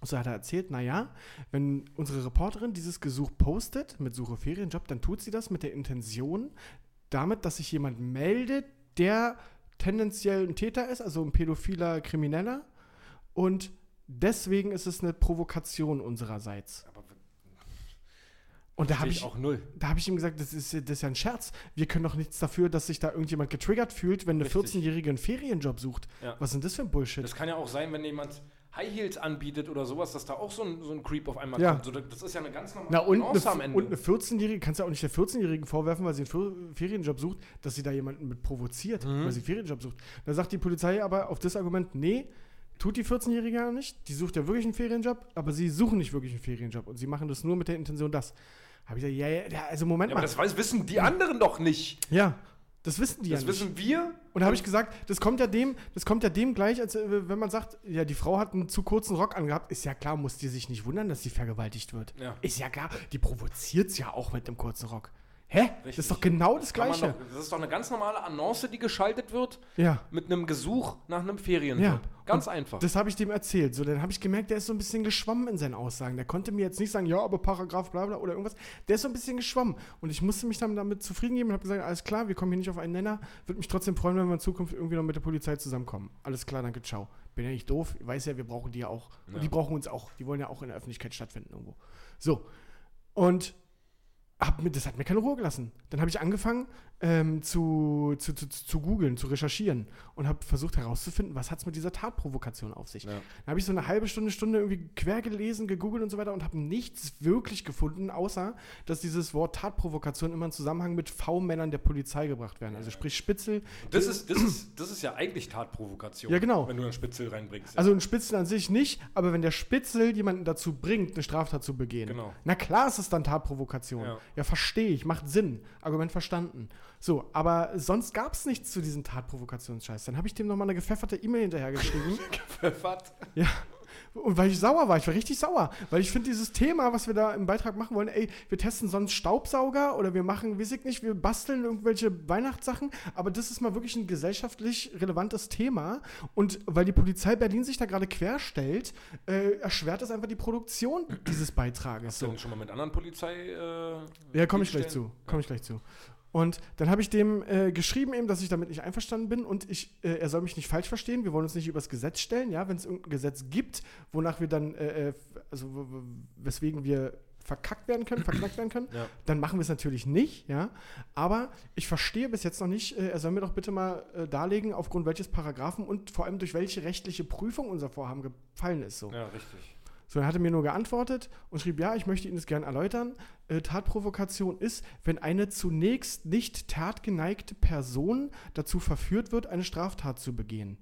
So hat er erzählt, naja, wenn unsere Reporterin dieses Gesuch postet mit Suche Ferienjob, dann tut sie das mit der Intention, damit, dass sich jemand meldet, der tendenziell ein Täter ist, also ein pädophiler Krimineller. Und deswegen ist es eine Provokation unsererseits. Und da habe ich, auch null. da habe ich ihm gesagt, das ist, das ist ja ein Scherz. Wir können doch nichts dafür, dass sich da irgendjemand getriggert fühlt, wenn eine Richtig. 14-Jährige einen Ferienjob sucht. Ja. Was ist denn das für ein Bullshit? Das kann ja auch sein, wenn jemand High Heels anbietet oder sowas, dass da auch so ein, so ein Creep auf einmal Ja. kommt. So, das ist ja eine ganz normale Na, und Nuance am eine, Ende. und eine 14-Jährige, kannst du ja auch nicht der 14-Jährigen vorwerfen, weil sie einen Fer- Ferienjob sucht, dass sie da jemanden mit provoziert, Mhm. weil sie einen Ferienjob sucht. Da sagt die Polizei aber auf das Argument, nee, tut die 14-Jährige ja nicht. Die sucht ja wirklich einen Ferienjob, aber sie suchen nicht wirklich einen Ferienjob und sie machen das nur mit der Intention, das. Habe ich gesagt, ja, ja, ja, also Moment ja, aber mal. das weiß, wissen die anderen doch nicht. ja, das wissen die Das ja nicht. wissen wir. Und da habe ich gesagt, das kommt ja dem, das kommt ja dem gleich, als äh, wenn man sagt, ja, die Frau hat einen zu kurzen Rock angehabt, ist ja klar, muss die sich nicht wundern, dass sie vergewaltigt wird. Ja. Ist ja klar, die provoziert ja auch mit einem kurzen Rock. Hä? Das Richtig. ist doch genau das, man Gleiche. Doch, das ist doch eine ganz normale Annonce, die geschaltet wird ja. mit einem Gesuch nach einem Ferienjob. Ja. Ganz Und einfach. Das habe ich dem erzählt. So, dann habe ich gemerkt, der ist so ein bisschen geschwommen in seinen Aussagen. Der konnte mir jetzt nicht sagen, ja, aber Paragraph bla bla oder irgendwas. Der ist so ein bisschen geschwommen. Und ich musste mich dann damit zufrieden geben und habe gesagt, alles klar, wir kommen hier nicht auf einen Nenner. Würde mich trotzdem freuen, wenn wir in Zukunft irgendwie noch mit der Polizei zusammenkommen. Alles klar, danke, ciao. Bin ja nicht doof, ich weiß ja, wir brauchen die ja auch. Und Ja. die brauchen uns auch. Die wollen ja auch in der Öffentlichkeit stattfinden irgendwo. So. Und hab mir, das hat mir keine Ruhe gelassen. Dann habe ich angefangen ähm, zu, zu, zu, zu googeln, zu recherchieren und habe versucht herauszufinden, was hat es mit dieser Tatprovokation auf sich. Ja. Dann habe ich so eine halbe Stunde, Stunde irgendwie quer gelesen, gegoogelt und so weiter und habe nichts wirklich gefunden, außer dass dieses Wort Tatprovokation immer in Zusammenhang mit V-Männern der Polizei gebracht werden. Also sprich Spitzel. Das ist, das, ist, das ist ja eigentlich Tatprovokation. Ja, genau. Wenn du einen Spitzel reinbringst. Also ein Spitzel an sich nicht, aber wenn der Spitzel jemanden dazu bringt, eine Straftat zu begehen. Genau. Na klar ist es dann Tatprovokation. Ja. Ja, verstehe ich, macht Sinn. Argument verstanden. So, aber sonst gab es nichts zu diesem Tatprovokationsscheiß. Dann habe ich dem nochmal eine gepfefferte E-Mail hinterhergeschrieben. Pfeffert. ja. Und weil ich sauer war, ich war richtig sauer. Weil ich finde dieses Thema, was wir da im Beitrag machen wollen, ey, wir testen sonst Staubsauger oder wir machen, weiß ich nicht, wir basteln irgendwelche Weihnachtssachen, aber das ist mal wirklich ein gesellschaftlich relevantes Thema. Und weil die Polizei Berlin sich da gerade querstellt, äh, erschwert es einfach die Produktion dieses Beitrages. Hast du denn schon mal mit anderen Polizei. Äh, Ja, komme ich gleich zu. Komme ich gleich zu. Und dann habe ich dem äh, geschrieben eben, dass ich damit nicht einverstanden bin und ich, äh, er soll mich nicht falsch verstehen. Wir wollen uns nicht übers Gesetz stellen, ja, wenn es irgendein Gesetz gibt, wonach wir dann, äh, äh, also weswegen wir verkackt werden können, verknackt werden können, Ja. dann machen wir es natürlich nicht, ja. Aber ich verstehe bis jetzt noch nicht, äh, er soll mir doch bitte mal äh, darlegen, aufgrund welches Paragraphen und vor allem durch welche rechtliche Prüfung unser Vorhaben gefallen ist. So. Ja, richtig. So, dann hat er mir nur geantwortet und schrieb, ja, ich möchte Ihnen das gerne erläutern. Äh, Tatprovokation ist, wenn eine zunächst nicht tatgeneigte Person dazu verführt wird, eine Straftat zu begehen.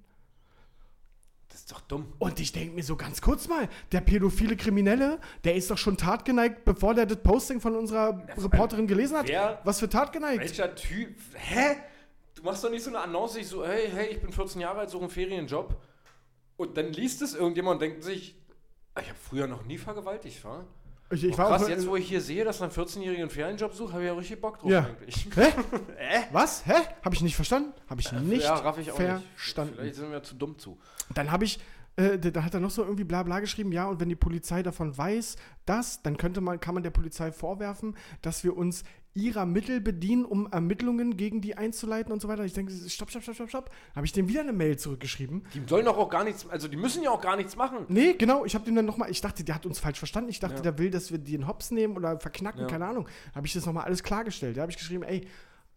Das ist doch dumm. Und ich denke mir so ganz kurz mal, der pädophile Kriminelle, der ist doch schon tatgeneigt, bevor der das Posting von unserer Reporterin gelesen hat. wer- Was für tatgeneigt? Welcher Typ? Hä? Du machst doch nicht so eine Annonce, ich so, hey, hey, ich bin 14 Jahre alt, suche einen Ferienjob. Und dann liest es irgendjemand und denkt sich, "Ah, ich habe früher noch nie vergewaltigt, wa? Ich, ich Oh, war krass, jetzt wo ich hier sehe, dass ein 14-Jähriger einen Ferienjob sucht, habe ich ja richtig Bock drauf Ja. eigentlich. Hä? Was? Hä? Habe ich nicht verstanden? Habe ich nicht ja, raff ich auch verstanden. nicht. Vielleicht sind wir zu dumm zu. Dann habe ich, äh, da hat er noch so irgendwie bla bla geschrieben, ja, und wenn die Polizei davon weiß, dass, dann könnte man, kann man der Polizei vorwerfen, dass wir uns ihrer Mittel bedienen, um Ermittlungen gegen die einzuleiten und so weiter. Ich denke, stopp, stopp, stopp, stopp, stopp. Habe ich dem wieder eine Mail zurückgeschrieben. Die sollen doch auch gar nichts, also die müssen ja auch gar nichts machen. Nee, genau, ich habe dem dann nochmal, ich dachte, der hat uns falsch verstanden. Ich dachte, Ja. der will, dass wir den Hops nehmen oder verknacken, Ja. keine Ahnung. Habe ich das nochmal alles klargestellt. Da habe ich geschrieben, ey,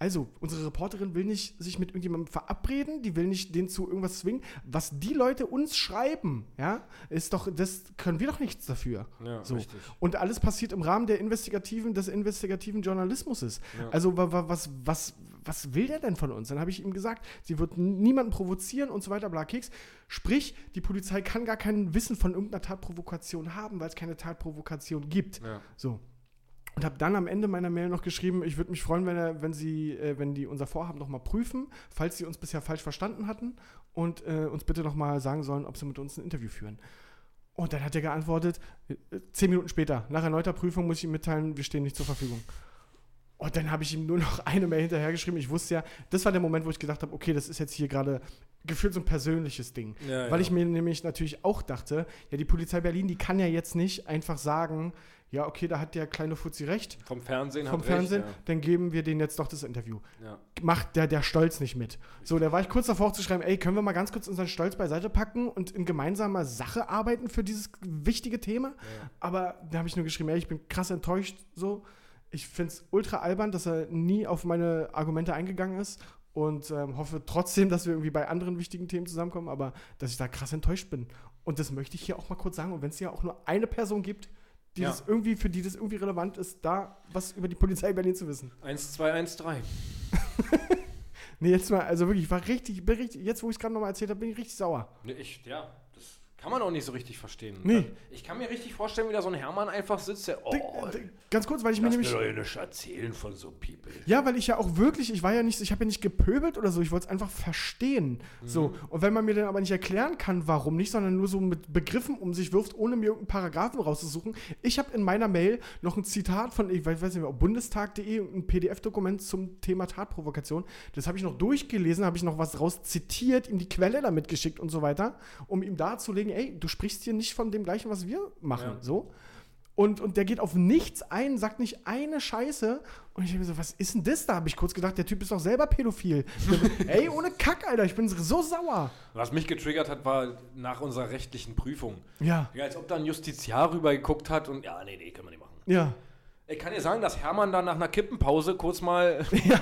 Also, unsere Reporterin will nicht sich mit irgendjemandem verabreden, die will nicht den zu irgendwas zwingen. Was die Leute uns schreiben, ja, ist doch, das können wir doch nichts dafür. Ja, so. richtig. Und alles passiert im Rahmen der investigativen, des investigativen Journalismus. Ja. Also, wa- wa- was, was, was will der denn von uns? Dann habe ich ihm gesagt, sie wird niemanden provozieren und so weiter, bla Keks. Sprich, die Polizei kann gar kein Wissen von irgendeiner Tatprovokation haben, weil es keine Tatprovokation gibt. Ja. So. Und habe dann am Ende meiner Mail noch geschrieben, ich würde mich freuen, wenn, er, wenn, sie, äh, wenn die unser Vorhaben nochmal prüfen, falls sie uns bisher falsch verstanden hatten und äh, uns bitte nochmal sagen sollen, ob sie mit uns ein Interview führen. Und dann hat er geantwortet, äh, zehn Minuten später, nach erneuter Prüfung muss ich ihm mitteilen, wir stehen nicht zur Verfügung. Und dann habe ich ihm nur noch eine Mail hinterhergeschrieben. Ich wusste ja, das war der Moment, wo ich gedacht habe, okay, das ist jetzt hier gerade gefühlt so ein persönliches Ding. Ja, Weil ja. ich mir nämlich natürlich auch dachte, ja, die Polizei Berlin, die kann ja jetzt nicht einfach sagen, ja, okay, da hat der kleine Fuzzi recht, Vom Fernsehen vom Fernsehen, Recht, dann geben wir denen jetzt doch das Interview. ja. Ja. Macht der, der Stolz nicht mit. So, da war ich kurz davor zu schreiben, ey, können wir mal ganz kurz unseren Stolz beiseite packen und in gemeinsamer Sache arbeiten für dieses wichtige Thema? Aber da habe ich nur geschrieben, ey, ich bin krass enttäuscht so. Ich finde es ultra albern, dass er nie auf meine Argumente eingegangen ist und ähm, hoffe trotzdem, dass wir irgendwie bei anderen wichtigen Themen zusammenkommen, aber dass ich da krass enttäuscht bin. Und das möchte ich hier auch mal kurz sagen. Und wenn es ja auch nur eine Person gibt, die Ja. das irgendwie, für die das irgendwie relevant ist, da was über die Polizei Berlin zu wissen. 1, 2, 1, 3. Nee, jetzt mal, also wirklich, ich war richtig, ich bin richtig jetzt wo ich es gerade nochmal erzählt habe, bin ich richtig sauer. Nee, ich, ja, kann man auch nicht so richtig verstehen. Nee. Ich kann mir richtig vorstellen, wie da so ein Hermann einfach sitzt, der, oh, Ganz kurz, weil ich mir nämlich. doch hier nicht erzählen von so People. Ja, weil ich ja auch wirklich, ich war ja nicht, ich habe ja nicht gepöbelt oder so, ich wollte es einfach verstehen. So. Mhm. Und wenn man mir dann aber nicht erklären kann, warum nicht, sondern nur so mit Begriffen um sich wirft, ohne mir irgendeinen Paragraphen rauszusuchen. Ich habe in meiner Mail noch ein Zitat von, ich weiß weiß nicht mehr, bundestag.de, ein PDF-Dokument zum Thema Tatprovokation. Das habe ich noch durchgelesen, habe ich noch was raus zitiert, ihm die Quelle damit geschickt und so weiter, um ihm darzulegen, ey, du sprichst hier nicht von dem gleichen, was wir machen. Ja. So. Und, und der geht auf nichts ein, sagt nicht eine Scheiße. Und ich denke mir so, was ist denn das? Da habe ich kurz gedacht, der Typ ist doch selber pädophil. Ey, ohne Kack, Alter, ich bin so sauer. Was mich getriggert hat, war nach unserer rechtlichen Prüfung. Ja, Ja, als ob da ein Justiziar rüber geguckt hat und ja, nee, nee, können wir nicht machen. ja, Ich kann dir sagen, dass Hermann dann nach einer Kippenpause kurz mal ja.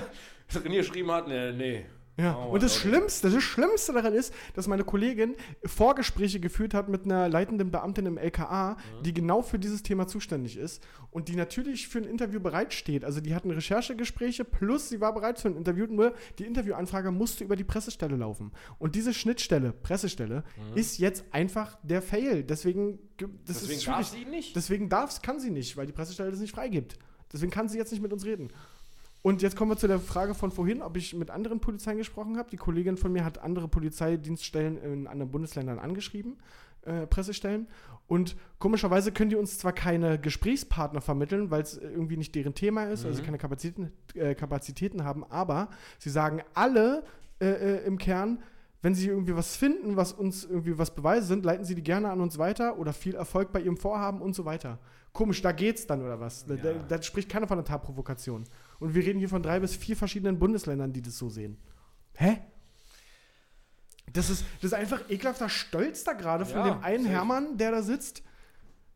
drin geschrieben hat, nee, nee. Ja, Oh, und das okay. Schlimmste, das Schlimmste daran ist, dass meine Kollegin Vorgespräche geführt hat mit einer leitenden Beamtin im LKA, Mhm. die genau für dieses Thema zuständig ist und die natürlich für ein Interview bereitsteht. Also die hatten Recherchegespräche plus sie war bereit für ein Interview, nur die Interviewanfrage musste über die Pressestelle laufen. Und diese Schnittstelle, Pressestelle, ist jetzt einfach der Fail. Deswegen, ge- das Mhm. Deswegen ist darf sie nicht. Deswegen darf, kann sie nicht, weil die Pressestelle das nicht freigibt. Deswegen kann sie jetzt nicht mit uns reden. Und jetzt kommen wir zu der Frage von vorhin, ob ich mit anderen Polizeien gesprochen habe. Die Kollegin von mir hat andere Polizeidienststellen in anderen Bundesländern angeschrieben, äh, Pressestellen. Und komischerweise können die uns zwar keine Gesprächspartner vermitteln, weil es irgendwie nicht deren Thema ist, also keine Kapazitäten, äh, Kapazitäten haben, aber sie sagen alle äh, äh, im Kern, wenn sie irgendwie was finden, was uns irgendwie was Beweise sind, leiten sie die gerne an uns weiter oder viel Erfolg bei ihrem Vorhaben und so weiter. Komisch, da geht's dann oder was? Da, da, Ja. da spricht keiner von einer Tatprovokation. Und wir reden hier von drei bis vier verschiedenen Bundesländern, die das so sehen. Hä? Das ist, das ist einfach ekelhafter Stolz da gerade von Ja, dem einen safe. Hermann, der da sitzt.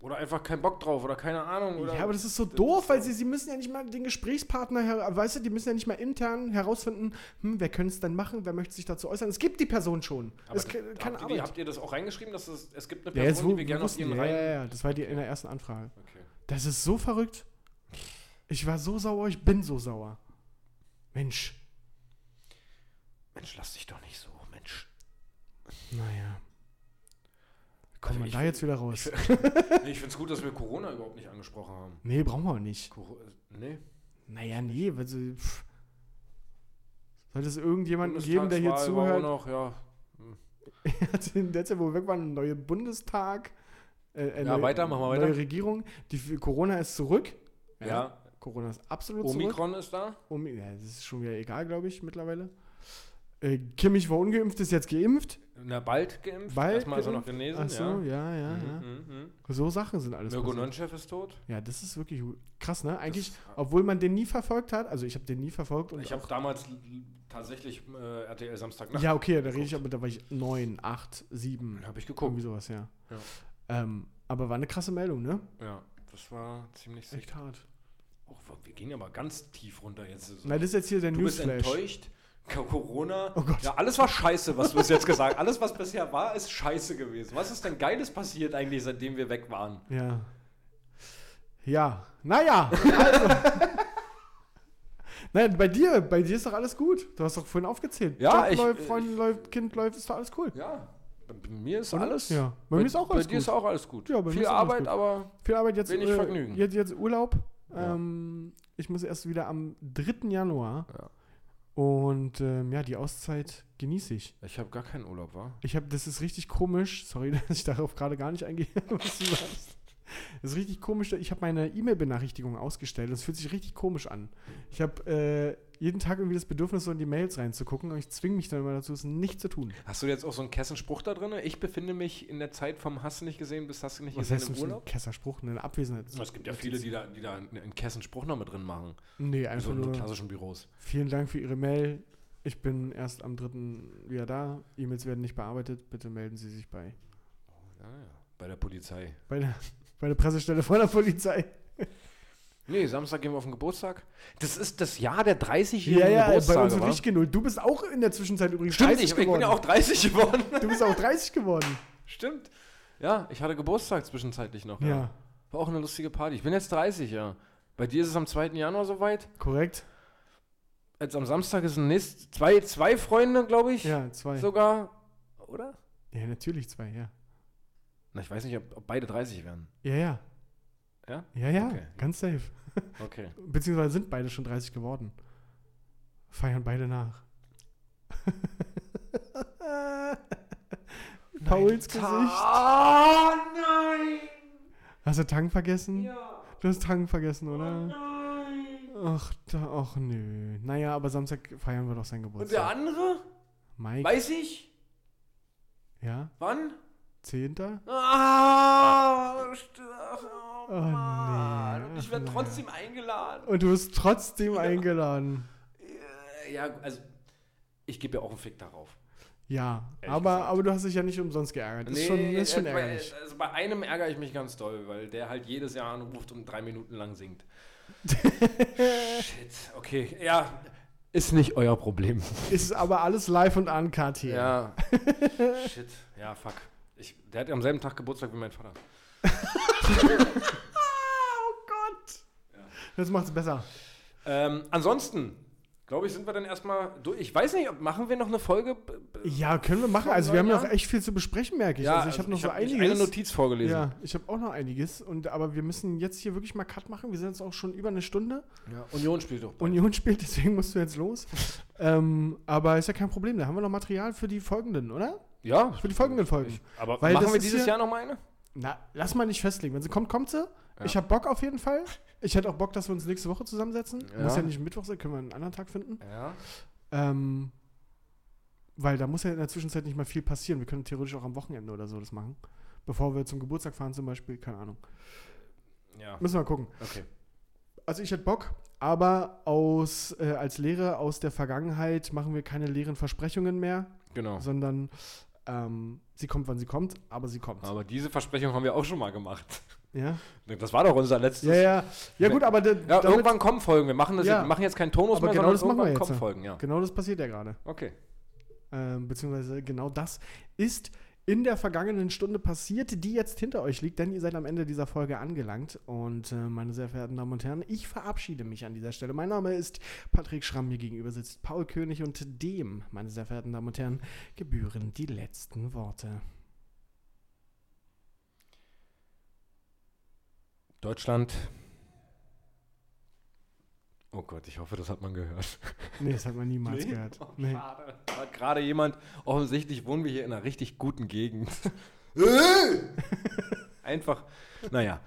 Oder einfach keinen Bock drauf oder keine Ahnung. Oder ja, aber das ist so das doof, ist weil so- sie, sie müssen ja nicht mal den Gesprächspartner, her, weißt du, die müssen ja nicht mal intern herausfinden, hm, wer könnte es denn machen, wer möchte sich dazu äußern. Es gibt die Person schon. Aber es ist keine habt, ihr, die- Arbeit. habt ihr das auch reingeschrieben, dass es, es gibt eine Ja, Person, die wir gerne auf wussten, ihren ja, Reihen... ja, ja, das war die in der ersten Anfrage. Okay. Das ist so verrückt. Ich war so sauer, ich bin so sauer. Mensch. Mensch, lass dich doch nicht so, Mensch. Naja. Kommt man ich da jetzt wieder raus? Nee, ich finde es gut, dass wir Corona überhaupt nicht angesprochen haben. Nee, brauchen wir auch nicht. Coro nee. Naja, nee, sie, pff. Sollte es irgendjemanden geben, der hier zuhört, noch, ja. in der Zeit, wo wir weg waren, ein neuer Bundestag, äh, äh, Ja, weiter, machen wir weiter. neue Regierung. Die Corona ist zurück. Ja. Corona ist absolut zurück. Omikron ist da. Um, ja, das ist schon wieder egal, glaube ich, mittlerweile. Äh, Kimmich war ungeimpft, ist jetzt geimpft. Na, bald geimpft. Bald Erstmal ist er noch geimpft? genesen, Ach so, ja. ja, ja, ja. Mhm, mhm. So Sachen sind alles Mirko. Nonchef ist tot. Ja, das ist wirklich krass, ne? Eigentlich, Das- obwohl man den nie verfolgt hat, also ich habe den nie verfolgt und Ich habe damals tatsächlich äh, RTL Samstagnacht. ja, okay, da rede ich aber, da war ich neun, acht, sieben, Habe ich geguckt. irgendwie sowas, ja. Ja. Ähm, aber war eine krasse Meldung, ne? Ja, das war ziemlich sick. Echt hart. Oh, wir gehen aber ganz tief runter jetzt. Nein, das ist jetzt hier der du bist Newsflash. enttäuscht. Corona. Oh Gott. Ja, alles war scheiße, was du bis jetzt gesagt hast. Alles, was bisher war, ist scheiße gewesen. Was ist denn Geiles passiert eigentlich, seitdem wir weg waren? Ja. Ja. Naja. Also. Nein, bei dir, bei dir ist doch alles gut. Du hast doch vorhin aufgezählt. Ja, Job ich- läuft, Freund läuft, Kind läuft, ist doch alles cool. Ja, bei mir ist Oder? alles. Ja. Bei mir ist auch alles Bei dir ist gut. auch alles gut. Ja, bei mir Viel ist auch alles Arbeit, gut. aber Viel Arbeit jetzt. Wenig äh, Vergnügen. Jetzt, jetzt Urlaub. Ja. Ähm, ich muss erst wieder am 3. Januar. Ja. Und ähm, ja, die Auszeit genieße ich. ich habe gar keinen Urlaub, war? Ich habe, das ist richtig komisch. Sorry, dass ich darauf gerade gar nicht eingehe, was du sagst. Das ist richtig komisch. Ich habe meine E-Mail-Benachrichtigung ausgestellt. Das fühlt sich richtig komisch an. Ich habe äh, jeden Tag irgendwie das Bedürfnis, so in die Mails reinzugucken. Und ich zwinge mich dann immer dazu, es nicht zu tun. Hast du jetzt auch so einen Kessenspruch da drin? Ich befinde mich in der Zeit vom Hast du nicht gesehen bis Hast du nicht Was gesehen heißt im für ein Urlaub. Kesserspruch? Eine Abwesenheit. Es gibt ja viele, die da, die da einen Kessenspruch noch mit drin machen. Nee, So einfach in so nur. klassischen Büros. Vielen Dank für Ihre Mail. Ich bin erst am 3. wieder da. E-Mails werden nicht bearbeitet. Bitte melden Sie sich bei, Ja, ja. Bei der Polizei. bei, der, bei der Pressestelle von der Polizei. Nee, Samstag gehen wir auf den Geburtstag. Das ist das Jahr der 30-jährigen Ja, ja, bei Geburtstage, uns wird wa? richtig genullt. Du bist auch in der Zwischenzeit übrigens Stimmt, 30 ich, ich bin geworden. ja auch 30 geworden. du bist auch 30 geworden. Stimmt. Ja, ich hatte Geburtstag zwischenzeitlich noch. Ja, War auch eine lustige Party. Ich bin jetzt 30, ja. Bei dir ist es am 2. Januar soweit. korrekt. Jetzt am Samstag ist ein nächst, zwei, zwei Freunde, glaube ich, Ja, zwei. sogar. Oder? Ja, natürlich zwei, ja. Na, ich weiß nicht, ob, ob beide 30 werden. Ja, ja. Ja? Ja, ja, Okay. ganz safe. Okay. Beziehungsweise sind beide schon 30 geworden. Feiern beide nach. Pauls Gesicht. Oh nein! Hast du Tang vergessen? Ja. Du hast Tang vergessen, Oh oder? nein! Ach, da, ach nö. Naja, aber Samstag feiern wir doch seinen Und der Geburtstag. andere? Mike, Weiß ich? ja? Wann? Zehnter? Ah, oh, Mann. nee. Ich werde trotzdem eingeladen. Und du bist trotzdem eingeladen. Äh, Ja, also ich gebe ja auch einen Fick darauf. Ja, Ehrlich aber, gesagt. aber du hast dich ja nicht umsonst geärgert. Das ist schon, ist schon äh, bei- ärgerlich. Also bei einem ärgere ich mich ganz doll, weil der halt jedes Jahr anruft und drei Minuten lang singt. Shit, okay. Ja, ist nicht euer Problem. Ist aber alles live und uncut hier. Ja. Shit. Ja, fuck. Ich, der hat am selben Tag Geburtstag wie mein Vater. Oh Gott. Das macht's besser. Ähm, ansonsten, glaube ich, sind wir dann erstmal durch. Ich weiß nicht, machen wir noch eine Folge? Ja, können wir machen. Also wir haben noch echt viel zu besprechen, merke ich. also ich habe noch so hab einiges. eine Notiz vorgelesen. ja, ich habe auch noch einiges. Und, aber wir müssen jetzt hier wirklich mal Cut machen. Wir sind jetzt auch schon über eine Stunde. Ja, Union spielt doch. bald. Union spielt, deswegen musst du jetzt los. ähm, aber ist ja kein Problem. Da haben wir noch Material für die folgenden, oder? Ja. Für die folgenden Folgen. Ich, aber Weil machen wir dieses hier- Jahr noch mal eine? Na, lass mal nicht festlegen. Wenn sie kommt, kommt sie. Ja. Ich habe Bock auf jeden Fall. Ich hätte auch Bock, dass wir uns nächste Woche zusammensetzen. Ja. Muss ja nicht Mittwoch sein, können wir einen anderen Tag finden. Ja. Ähm, weil da muss ja in der Zwischenzeit nicht mal viel passieren. Wir können theoretisch auch am Wochenende oder so das machen. Bevor wir zum Geburtstag fahren zum Beispiel, keine Ahnung. Ja. Müssen wir mal gucken. Okay. Also ich hätte Bock, aber aus, äh, als Lehre aus der Vergangenheit machen wir keine leeren Versprechungen mehr, Genau. sondern ähm, sie kommt, wann sie kommt, aber sie kommt. Aber diese Versprechung haben wir auch schon mal gemacht. Ja, Das war doch unser letztes. ja, ja. Ja gut, aber Ja, irgendwann kommen Folgen. Wir machen, das Ja. jetzt, wir machen jetzt keinen Tonus Aber mehr, genau sondern das machen wir jetzt. kommen Folgen, ja. genau das passiert ja gerade. Okay. ähm, beziehungsweise genau das ist in der vergangenen Stunde passiert, die jetzt hinter euch liegt, denn ihr seid am Ende dieser Folge angelangt. Und äh, meine sehr verehrten Damen und Herren, ich verabschiede mich an dieser Stelle. Mein Name ist Patrick Schramm, mir gegenüber sitzt Paul König und dem, meine sehr verehrten Damen und Herren, gebühren die letzten Worte. Deutschland. Oh Gott, ich hoffe, das hat man gehört. Nee, das hat man niemals gehört. Oh, Nee. Schade. Da hat gerade jemand, offensichtlich wohnen wir hier in einer richtig guten Gegend. Einfach, naja.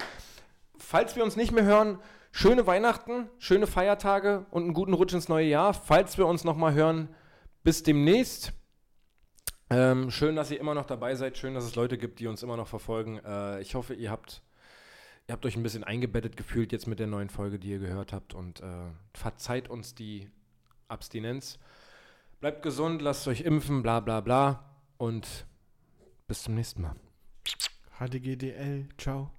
Falls wir uns nicht mehr hören, schöne Weihnachten, schöne Feiertage und einen guten Rutsch ins neue Jahr. Falls wir uns nochmal hören, bis demnächst. Ähm, schön, dass ihr immer noch dabei seid. Schön, dass es Leute gibt, die uns immer noch verfolgen. Äh, ich hoffe, ihr habt, ihr habt euch ein bisschen eingebettet gefühlt jetzt mit der neuen Folge, die ihr gehört habt. Und äh, verzeiht uns die Abstinenz. Bleibt gesund, lasst euch impfen, bla bla bla. Und bis zum nächsten Mal. HDGDL, ciao.